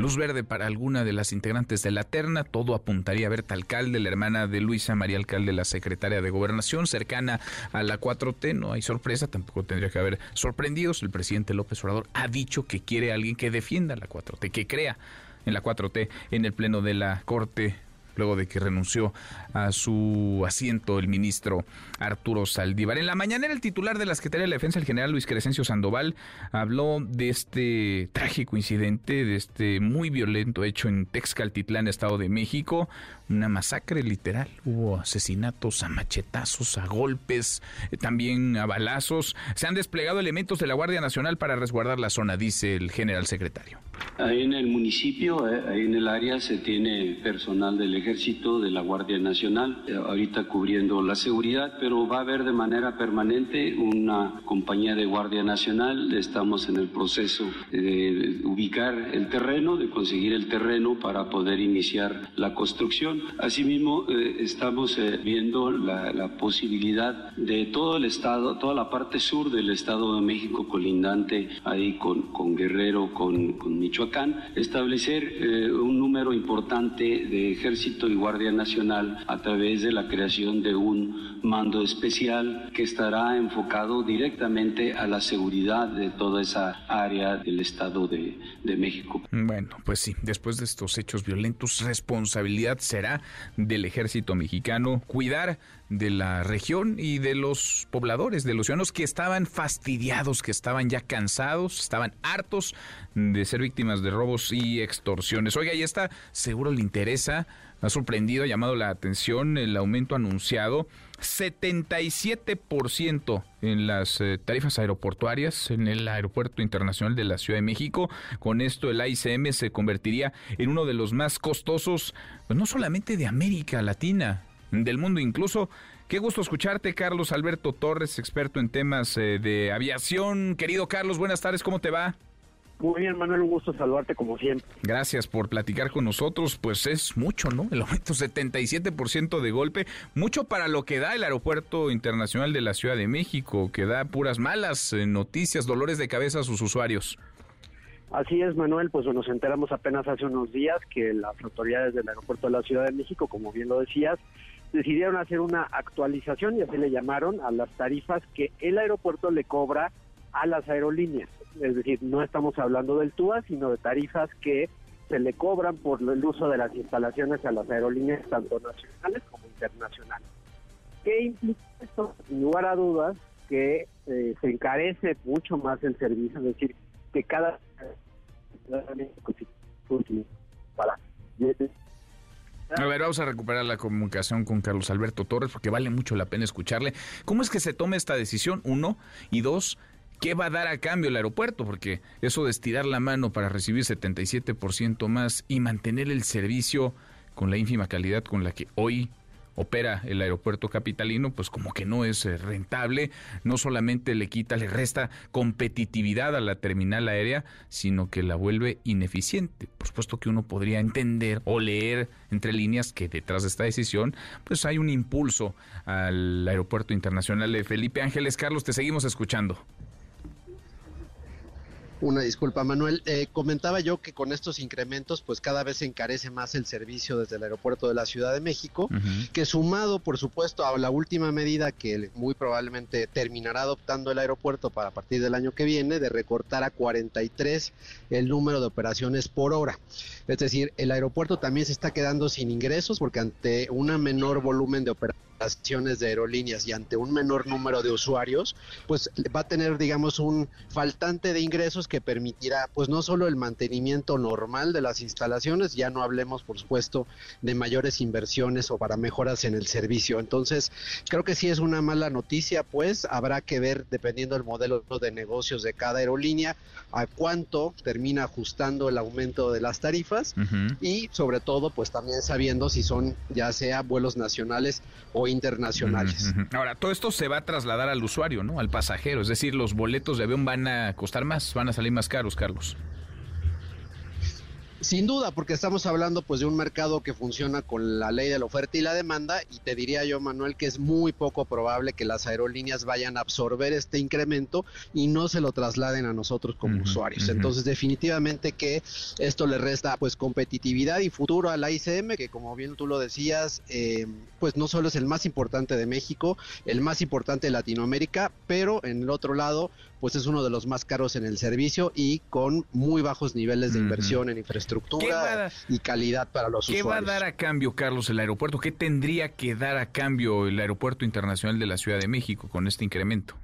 Luz verde para alguna de las integrantes de la terna, todo apuntaría a Berta Alcalde, la hermana de Luisa María Alcalde, la secretaria de Gobernación, cercana a la 4T, no hay sorpresa, tampoco tendría que haber sorprendidos. El presidente López Obrador ha dicho que quiere a alguien que defienda la 4T, que crea en la 4T en el pleno de la Corte luego de que renunció a su asiento el ministro Arturo Saldívar. En la mañana el titular de la Secretaría de la Defensa, el general Luis Crescencio Sandoval, habló de este trágico incidente, de este muy violento hecho en Texcaltitlán, Estado de México, una masacre literal. Hubo asesinatos a machetazos, a golpes, eh, también a balazos. Se han desplegado elementos de la Guardia Nacional para resguardar la zona, dice el general secretario.
Ahí en el municipio, eh, ahí en el área, se tiene personal del ejército, de la Guardia Nacional, eh, ahorita cubriendo la seguridad, pero va a haber de manera permanente una compañía de Guardia Nacional. Estamos en el proceso de ubicar el terreno, de conseguir el terreno para poder iniciar la construcción. Asimismo, eh, estamos viendo la, la posibilidad de todo el estado, toda la parte sur del Estado de México colindante ahí con, con Guerrero, con, con Michoacán, establecer eh, un número importante de ejército y guardia nacional a través de la creación de un mando especial que estará enfocado directamente a la seguridad de toda esa área del Estado de, de México.
Bueno, pues sí, después de estos hechos violentos, responsabilidad será del ejército mexicano cuidar de la región y de los pobladores, de los ciudadanos que estaban fastidiados, que estaban ya cansados, estaban hartos de ser víctimas de robos y extorsiones. Oiga, y está, seguro le interesa, ha sorprendido, ha llamado la atención el aumento anunciado 77% en las eh, tarifas aeroportuarias en el Aeropuerto Internacional de la Ciudad de México. Con esto el AICM se convertiría en uno de los más costosos, pues no solamente de América Latina, del mundo incluso. Qué gusto escucharte, Carlos Alberto Torres, experto en temas eh, de aviación. Querido Carlos, buenas tardes, ¿cómo te va?
Muy bien, Manuel, un gusto saludarte como siempre.
Gracias por platicar con nosotros. Pues es mucho, ¿no? El aumento 77% de golpe, mucho para lo que da el Aeropuerto Internacional de la Ciudad de México, que da puras malas eh, noticias, dolores de cabeza a sus usuarios.
Así es, Manuel, pues nos enteramos apenas hace unos días que las autoridades del Aeropuerto de la Ciudad de México, como bien lo decías, decidieron hacer una actualización y así le llamaron a las tarifas que el aeropuerto le cobra a las aerolíneas es decir, no estamos hablando del TUA, sino de tarifas que se le cobran por el uso de las instalaciones a las aerolíneas tanto nacionales como internacionales. ¿Qué implica esto? Sin lugar a dudas, que eh, se encarece mucho más el servicio, es decir, que cada
a ver, vamos a recuperar la comunicación con Carlos Alberto Torres porque vale mucho la pena escucharle. ¿Cómo es que se toma esta decisión? Uno. Y dos, ¿Qué va a dar a cambio el aeropuerto? Porque eso de estirar la mano para recibir 77% más y mantener el servicio con la ínfima calidad con la que hoy opera el aeropuerto capitalino, pues como que no es eh, rentable, no solamente le quita, le resta competitividad a la terminal aérea, sino que la vuelve ineficiente. Por supuesto que uno podría entender o leer entre líneas que detrás de esta decisión, pues hay un impulso al aeropuerto internacional de Felipe Ángeles. Carlos, te seguimos escuchando.
Una disculpa, Manuel. Eh, comentaba yo que con estos incrementos, pues cada vez se encarece más el servicio desde el aeropuerto de la Ciudad de México, que sumado, por supuesto, a la última medida que muy probablemente terminará adoptando el aeropuerto para a partir del año que viene, de recortar a 43 el número de operaciones por hora. Es decir, el aeropuerto también se está quedando sin ingresos porque ante un menor volumen de operaciones de aerolíneas y ante un menor número de usuarios, pues va a tener, digamos, un faltante de ingresos que permitirá, pues no solo el mantenimiento normal de las instalaciones, ya no hablemos, por supuesto, de mayores inversiones o para mejoras en el servicio. Entonces, creo que sí es una mala noticia, pues habrá que ver, dependiendo del modelo de negocios de cada aerolínea, a cuánto termina ajustando el aumento de las tarifas y sobre todo, pues también sabiendo si son ya sea vuelos nacionales o internacionales.
Ahora, todo esto se va a trasladar al usuario, ¿no? Al pasajero, es decir, los boletos de avión van a costar más, van a salir más caros, Carlos.
Sin duda, porque estamos hablando pues de un mercado que funciona con la ley de la oferta y la demanda y te diría yo, Manuel, que es muy poco probable que las aerolíneas vayan a absorber este incremento y no se lo trasladen a nosotros como usuarios. Entonces, definitivamente que esto le resta pues competitividad y futuro a la ICM, que como bien tú lo decías, eh, pues no solo es el más importante de México, el más importante de Latinoamérica, pero en el otro lado, pues es uno de los más caros en el servicio y con muy bajos niveles de inversión en infraestructura y calidad para los usuarios.
¿Qué va a dar a cambio, Carlos, el aeropuerto? ¿Qué tendría que dar a cambio el Aeropuerto Internacional de la Ciudad de México con este incremento?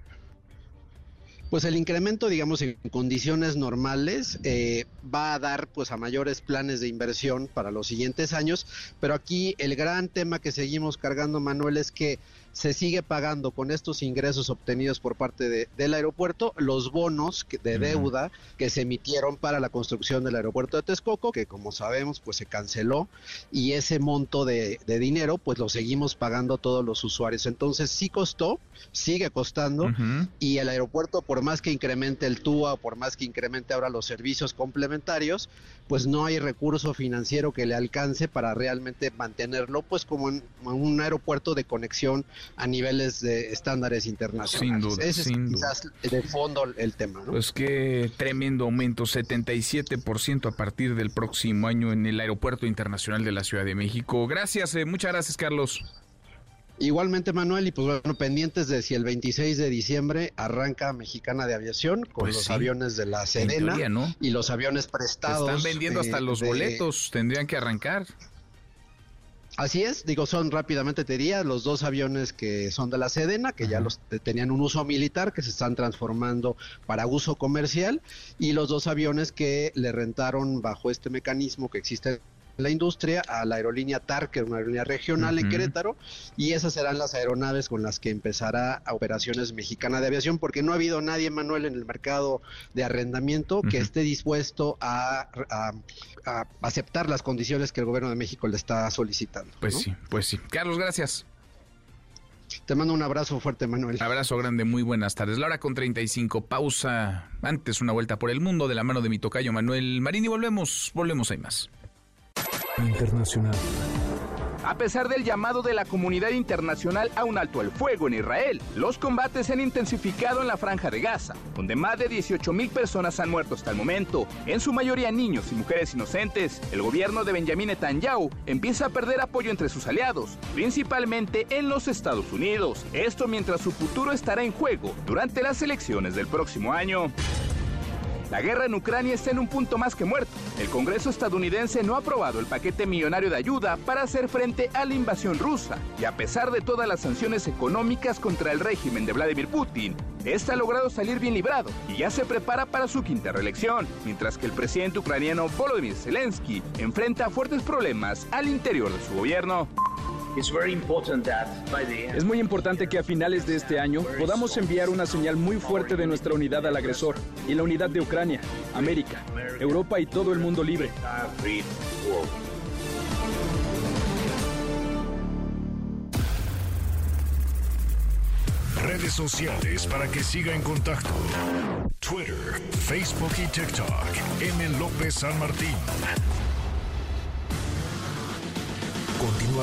Pues el incremento, digamos, en condiciones normales eh, va a dar pues a mayores planes de inversión para los siguientes años, pero aquí el gran tema que seguimos cargando, Manuel, es que se sigue pagando con estos ingresos obtenidos por parte de, del aeropuerto los bonos de deuda que se emitieron para la construcción del aeropuerto de Texcoco, que como sabemos pues se canceló y ese monto de, dinero pues lo seguimos pagando todos los usuarios. Entonces sí costó, sigue costando y el aeropuerto por más que incremente el TUA, por más que incremente ahora los servicios complementarios, pues no hay recurso financiero que le alcance para realmente mantenerlo pues como en un aeropuerto de conexión a niveles de estándares internacionales.
Sin duda,
Ese es quizás de fondo el tema. ¿no?
Pues qué tremendo aumento, 77% a partir del próximo año en el Aeropuerto Internacional de la Ciudad de México. Gracias, eh, muchas gracias Carlos.
Igualmente, Manuel, y pues bueno, pendientes de si el 26 de diciembre arranca Mexicana de Aviación con
Pues
los
sí.
aviones de la
teoría, ¿no?
y los aviones prestados.
Están vendiendo hasta
eh,
los
de-
boletos, tendrían que arrancar.
Así es, digo, son rápidamente te diría los dos aviones que son de la Sedena, que ya los tenían un uso militar, que se están transformando para uso comercial, y los dos aviones que le rentaron bajo este mecanismo que existe la industria a la aerolínea TAR, que es una aerolínea regional en Querétaro, y esas serán las aeronaves con las que empezará Operaciones Mexicana de Aviación, porque no ha habido nadie, Manuel, en el mercado de arrendamiento que esté dispuesto a, aceptar las condiciones que el gobierno de México le está solicitando.
Pues sí, pues sí. Carlos, gracias.
Te mando un abrazo fuerte, Manuel.
Abrazo grande, muy buenas tardes. La hora con 35, pausa. Antes una vuelta por el mundo de la mano de mi tocayo Manuel Marín y volvemos, volvemos, hay más.
Internacional.
A pesar del llamado de la comunidad internacional a un alto el fuego en Israel, los combates se han intensificado en la franja de Gaza, donde más de 18 mil personas han muerto hasta el momento, en su mayoría niños y mujeres inocentes. El gobierno de Benjamin Netanyahu empieza a perder apoyo entre sus aliados, principalmente en los Estados Unidos. Esto mientras su futuro estará en juego durante las elecciones del próximo año. La guerra en Ucrania está en un punto más que muerto. El Congreso estadounidense no ha aprobado el paquete millonario de ayuda para hacer frente a la invasión rusa. Y a pesar de todas las sanciones económicas contra el régimen de Vladimir Putin, este ha logrado salir bien librado y ya se prepara para su quinta reelección, mientras que el presidente ucraniano Volodymyr Zelensky enfrenta fuertes problemas al interior de su gobierno.
Es muy importante que a finales de este año podamos enviar una señal muy fuerte de nuestra unidad al agresor y la unidad de Ucrania, América, Europa y todo el mundo libre.
Redes sociales para que siga en contacto: Twitter, Facebook y TikTok. M. López San Martín.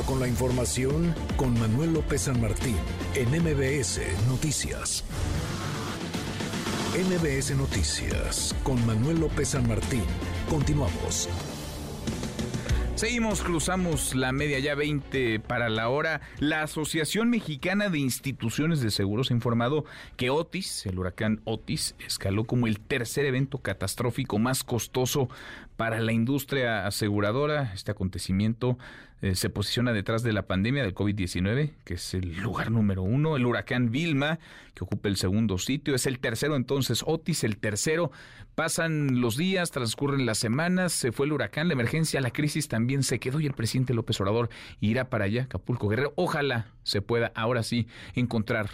Con la información con Manuel López San Martín en MBS Noticias. MBS Noticias con Manuel López San Martín. Continuamos.
Seguimos, cruzamos la media ya 20 para la hora. La Asociación Mexicana de Instituciones de Seguros ha informado que Otis, el huracán Otis, escaló como el tercer evento catastrófico más costoso para la industria aseguradora. Este acontecimiento eh, se posiciona detrás de la pandemia del COVID-19, que es el lugar número uno, el huracán Vilma, que ocupa el segundo sitio, es el tercero entonces, Otis el tercero, pasan los días, transcurren las semanas, se fue el huracán, la emergencia, la crisis también se quedó y el presidente López Obrador irá para allá, Acapulco Guerrero, ojalá se pueda ahora sí encontrar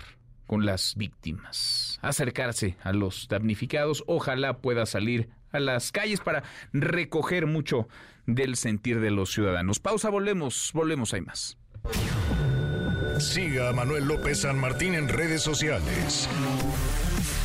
con las víctimas, acercarse a los damnificados, ojalá pueda salir a las calles para recoger mucho del sentir de los ciudadanos. Pausa, volvemos, volvemos, hay más.
Siga Manuel López San Martín en redes sociales.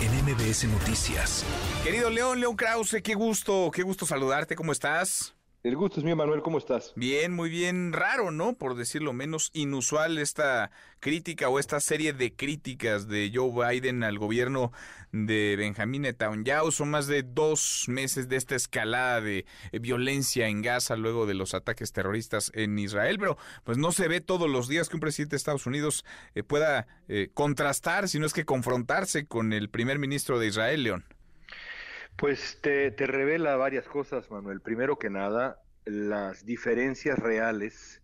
En MBS Noticias.
Querido León, León Krause, qué gusto, qué gusto saludarte, ¿cómo estás?
El gusto es mío, Manuel, ¿cómo estás?
Bien, muy bien, raro, ¿no? Por decirlo menos inusual esta crítica o esta serie de críticas de Joe Biden al gobierno de Benjamín Netanyahu. Son más de dos meses de esta escalada de eh, violencia en Gaza luego de los ataques terroristas en Israel, pero pues no se ve todos los días que un presidente de Estados Unidos eh, pueda eh, contrastar, si no es que confrontarse con el primer ministro de Israel, León.
Pues te, revela varias cosas, Manuel. Primero que nada, las diferencias reales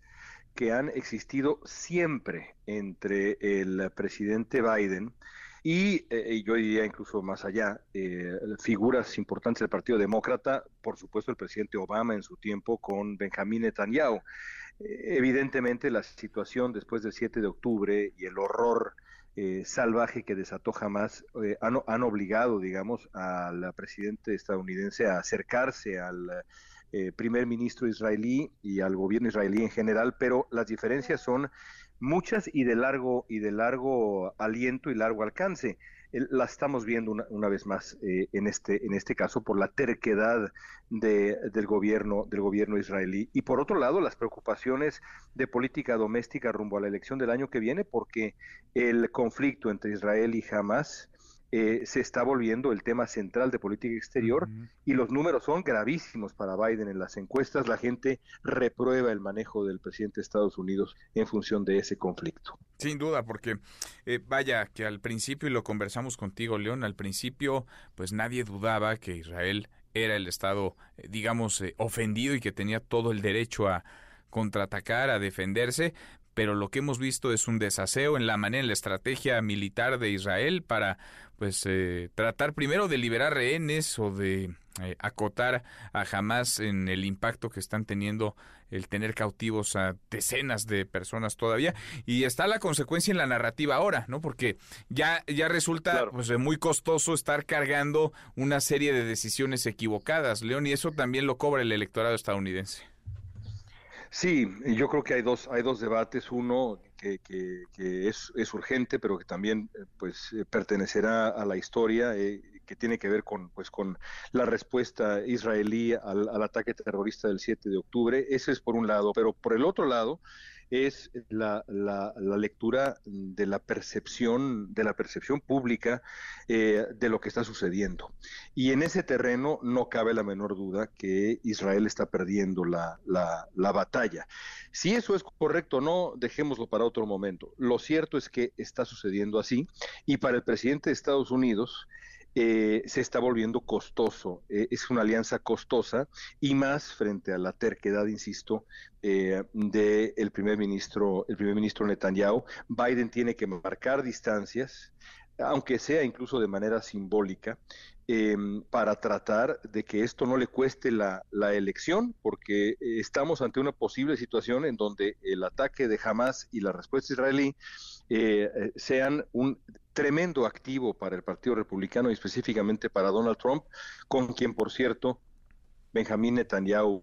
que han existido siempre entre el presidente Biden y, eh, yo diría incluso más allá, eh, figuras importantes del Partido Demócrata, por supuesto el presidente Obama en su tiempo con Benjamín Netanyahu. Eh, evidentemente la situación después del 7 de octubre y el horror eh, salvaje que desató jamás eh, han, obligado, digamos, al presidente estadounidense a acercarse al eh, primer ministro israelí y al gobierno israelí en general, pero las diferencias son muchas y de largo y de largo aliento y largo alcance. La estamos viendo una, vez más eh, en este en este caso por la terquedad de, del gobierno del gobierno israelí. Y por otro lado las preocupaciones de política doméstica rumbo a la elección del año que viene porque el conflicto entre Israel y Hamas eh, se está volviendo el tema central de política exterior y los números son gravísimos para Biden en las encuestas. La gente reprueba el manejo del presidente de Estados Unidos en función de ese conflicto.
Sin duda, porque eh, vaya que al principio, y lo conversamos contigo, León, al principio pues nadie dudaba que Israel era el Estado, eh, digamos, ofendido y que tenía todo el derecho a contraatacar, a defenderse, pero lo que hemos visto es un desaseo en la manera, en la estrategia militar de Israel para pues eh, tratar primero de liberar rehenes o de eh, acotar a Hamas en el impacto que están teniendo el tener cautivos a decenas de personas todavía y está la consecuencia en la narrativa ahora, ¿no? Porque ya ya resulta pues, muy costoso estar cargando una serie de decisiones equivocadas, León, y eso también lo cobra el electorado estadounidense.
Sí, yo creo que hay dos, hay dos debates. Uno que, es, urgente, pero que también eh, pues eh, pertenecerá a la historia, eh, que tiene que ver con, pues, con la respuesta israelí al, al, ataque terrorista del 7 de octubre. Ese es por un lado, pero por el otro lado, es la, la, lectura de la percepción, de la percepción pública eh, de lo que está sucediendo. Y en ese terreno no cabe la menor duda que Israel está perdiendo la, la batalla. Si eso es correcto o no, dejémoslo para otro momento. Lo cierto es que está sucediendo así y para el presidente de Estados Unidos, eh, se está volviendo costoso. Eh, es una alianza costosa y más frente a la terquedad, insisto, eh, del primer ministro, el primer ministro Netanyahu. Biden tiene que marcar distancias, aunque sea incluso de manera simbólica, em, para tratar de que esto no le cueste la, la, elección, porque estamos ante una posible situación en donde el ataque de Hamas y la respuesta israelí sean un tremendo activo para el Partido Republicano y específicamente para Donald Trump, con quien, por cierto, Benjamín Netanyahu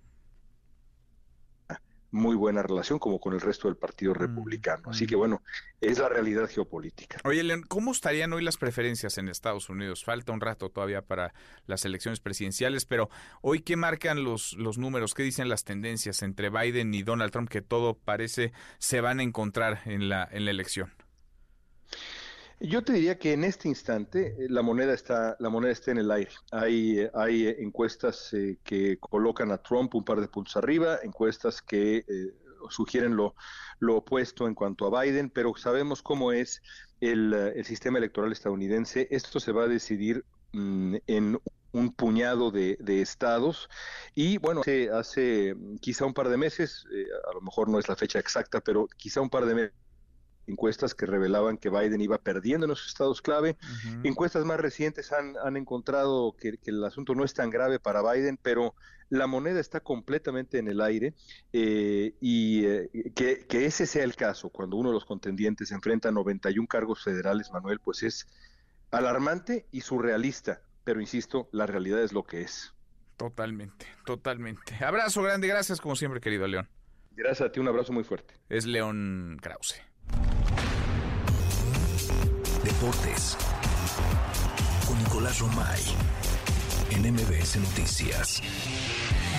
muy buena relación como con el resto del Partido mm, Republicano. Así que bueno, es la realidad geopolítica.
Oye, León, ¿cómo estarían hoy las preferencias en Estados Unidos? Falta un rato todavía para las elecciones presidenciales, pero hoy qué marcan los, los números, qué dicen las tendencias entre Biden y Donald Trump que todo parece se van a encontrar en la, en la elección.
Yo te diría que en este instante eh, la moneda está la moneda está en el aire. Hay eh, hay eh, encuestas que colocan a Trump un par de puntos arriba, encuestas que sugieren lo, opuesto en cuanto a Biden, pero sabemos cómo es el, sistema electoral estadounidense. Esto se va a decidir mm, en un puñado de, de, estados y bueno, hace, hace quizá un par de meses, a lo mejor no es la fecha exacta, pero quizá un par de meses encuestas que revelaban que Biden iba perdiendo en los estados clave. Encuestas más recientes han, han encontrado que, el asunto no es tan grave para Biden, pero la moneda está completamente en el aire eh, y eh, que, que, ese sea el caso cuando uno de los contendientes enfrenta a 91 cargos federales, Manuel, pues es alarmante y surrealista, pero insisto, la realidad es lo que es.
Totalmente, totalmente. Abrazo grande, gracias como siempre, querido León.
Gracias a ti, un abrazo muy fuerte.
Es León Krause.
Deportes con Nicolás Romay en MBS Noticias.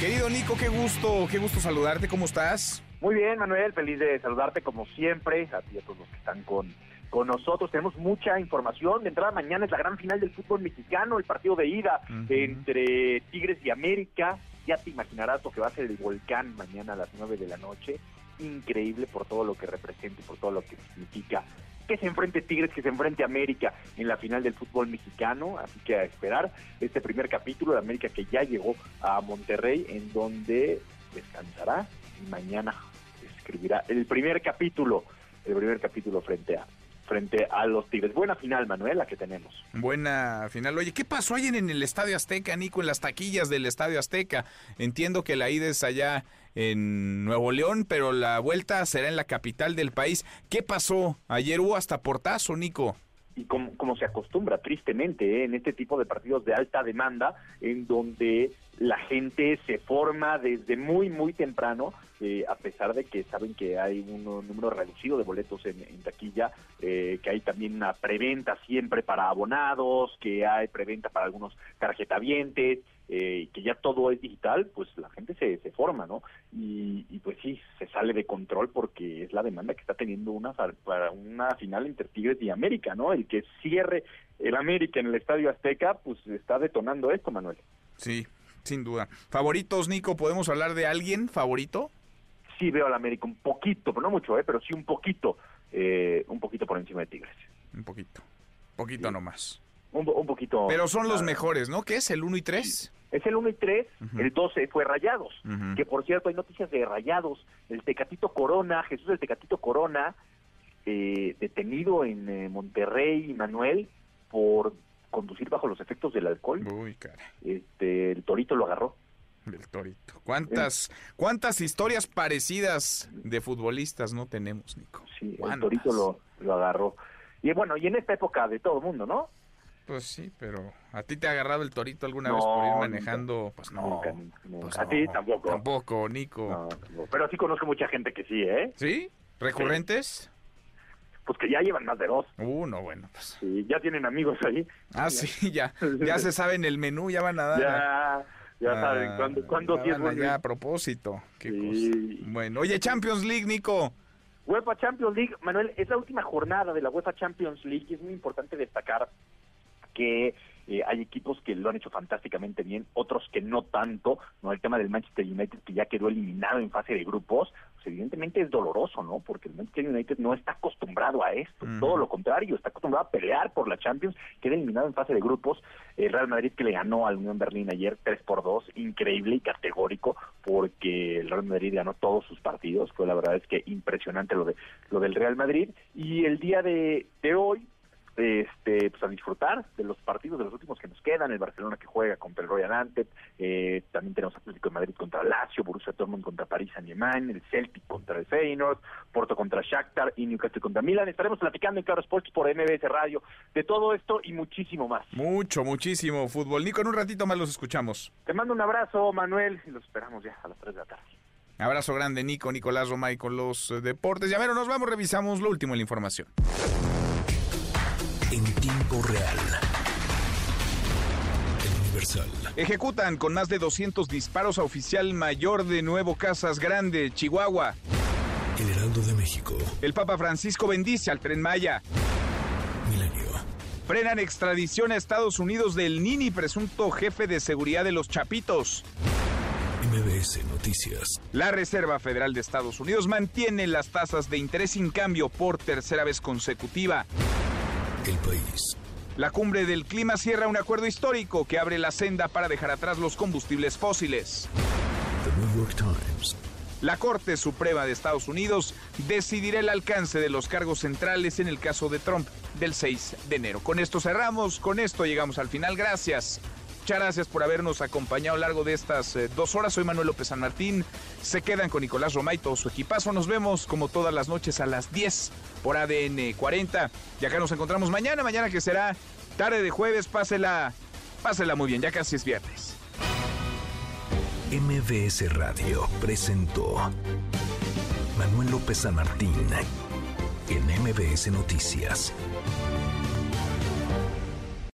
Querido Nico, qué gusto, qué gusto saludarte, ¿cómo estás?
Muy bien, Manuel, feliz de saludarte como siempre, a ti y a todos los que están con, con nosotros. Tenemos mucha información. De entrada, mañana es la gran final del fútbol mexicano, el partido de ida entre Tigres y América. Ya te imaginarás lo que va a ser el volcán mañana a las 9 de la noche. Increíble por todo lo que representa y por todo lo que significa que se enfrente Tigres, que se enfrente América en la final del fútbol mexicano, así que a esperar este primer capítulo de América que ya llegó a Monterrey, en donde descansará y mañana escribirá el primer capítulo, el primer capítulo frente a frente a los Tigres. Buena final, Manuel, la que tenemos.
Buena final. Oye, ¿qué pasó ayer en el Estadio Azteca, Nico, en las taquillas del Estadio Azteca? Entiendo que la ida es allá en Nuevo León, pero la vuelta será en la capital del país. ¿Qué pasó? Ayer hubo hasta portazo, Nico
y como, se acostumbra tristemente ¿eh? en este tipo de partidos de alta demanda, en donde la gente se forma desde muy, muy temprano, eh, a pesar de que saben que hay un, número reducido de boletos en, taquilla, eh, que hay también una preventa siempre para abonados, que hay preventa para algunos tarjetavientes, eh, que ya todo es digital, pues la gente se, se forma, ¿no? Y, pues sí, se sale de control porque es la demanda que está teniendo una para una final entre Tigres y América, ¿no? El que cierre el América en el Estadio Azteca, pues está detonando esto, Manuel.
Sí, sin duda. ¿Favoritos, Nico? ¿Podemos hablar de alguien favorito?
Sí veo al América un poquito, pero no mucho, ¿eh? pero sí un poquito, eh, un poquito por encima de Tigres.
Un poquito, poquito nomás.
Un, un, poquito.
Pero son los mejores, ¿no? ¿Qué es? ¿El 1 y 3?
Es el 1 y 3, el 12 fue Rayados, que por cierto hay noticias de Rayados, el Tecatito Corona, Jesús del Tecatito Corona, eh, detenido en eh, Monterrey, Manuel, por conducir bajo los efectos del alcohol.
Uy, cara.
Este, el Torito lo agarró.
El Torito. ¿Cuántas, ¿Cuántas historias parecidas de futbolistas no tenemos, Nico?
Sí, el Torito lo, lo agarró. Y bueno, y en esta época de todo el mundo, ¿no?
Pues sí, pero ¿a ti te ha agarrado el torito alguna vez por ir manejando? Pues no.
Pues a ti tampoco.
Tampoco, Nico.
pero sí conozco mucha gente que sí, ¿eh?
¿Sí? ¿Recurrentes?
pues que ya llevan más de dos.
Uh, no, bueno, pues.
Sí, ya tienen amigos ahí.
Ah, sí, ya. Ya se saben el menú, ya van a dar.
Ya, ya saben cuándo, cuándo
sí Ya, a propósito. Qué cosa. Bueno, oye, Champions League, Nico.
UEFA Champions League, Manuel, es la última jornada de la UEFA Champions League y es muy importante destacar que eh, hay equipos que lo han hecho fantásticamente bien, otros que no tanto, ¿no? El tema del Manchester United que ya quedó eliminado en fase de grupos, pues evidentemente es doloroso, ¿no? Porque el Manchester United no está acostumbrado a esto, todo lo contrario, está acostumbrado a pelear por la Champions, queda eliminado en fase de grupos, el Real Madrid que le ganó al Unión Berlín ayer 3 por 2, increíble y categórico, porque el Real Madrid ganó todos sus partidos, fue la verdad es que impresionante lo de lo del Real Madrid, y el día de, de hoy, este pues a disfrutar de los partidos de los últimos que nos quedan el Barcelona que juega contra el Royal Antep eh, también tenemos Atlético de Madrid contra Lazio Borussia Dortmund contra París Saint-Germain el Celtic contra el Feyenoord Porto contra Shakhtar y Newcastle contra Milan. Estaremos platicando en Claro Sports por MBS Radio de todo esto y muchísimo más.
Mucho muchísimo fútbol. Nico en un ratito más los escuchamos.
Te mando un abrazo Manuel y los esperamos ya a las 3 de la tarde.
Abrazo grande, Nico, Nicolás Romay con los eh, deportes. Ya ver, nos vamos, revisamos lo último en la información
tiempo real. Universal.
Ejecutan con más de 200 disparos a oficial mayor de Nuevo Casas Grande, Chihuahua.
El Heraldo de México.
El Papa Francisco bendice al tren Maya.
Milenio.
Frenan extradición a Estados Unidos del Nini, presunto jefe de seguridad de los Chapitos.
MBS Noticias.
La Reserva Federal de Estados Unidos mantiene las tasas de interés sin cambio por tercera vez consecutiva
el país.
La cumbre del clima cierra un acuerdo histórico que abre la senda para dejar atrás los combustibles fósiles.
The New York Times.
La Corte Suprema de Estados Unidos decidirá el alcance de los cargos centrales en el caso de Trump del 6 de enero. Con esto cerramos, con esto llegamos al final. Gracias Muchas gracias por habernos acompañado a lo largo de estas eh, dos horas. Soy Manuel López San Martín. Se quedan con Nicolás Romay todo su equipazo. Nos vemos como todas las noches a las 10 por ADN 40. Y acá nos encontramos mañana, mañana que será tarde de jueves. Pásela, pásela muy bien, ya casi es viernes.
MBS Radio presentó Manuel López San Martín en MBS Noticias.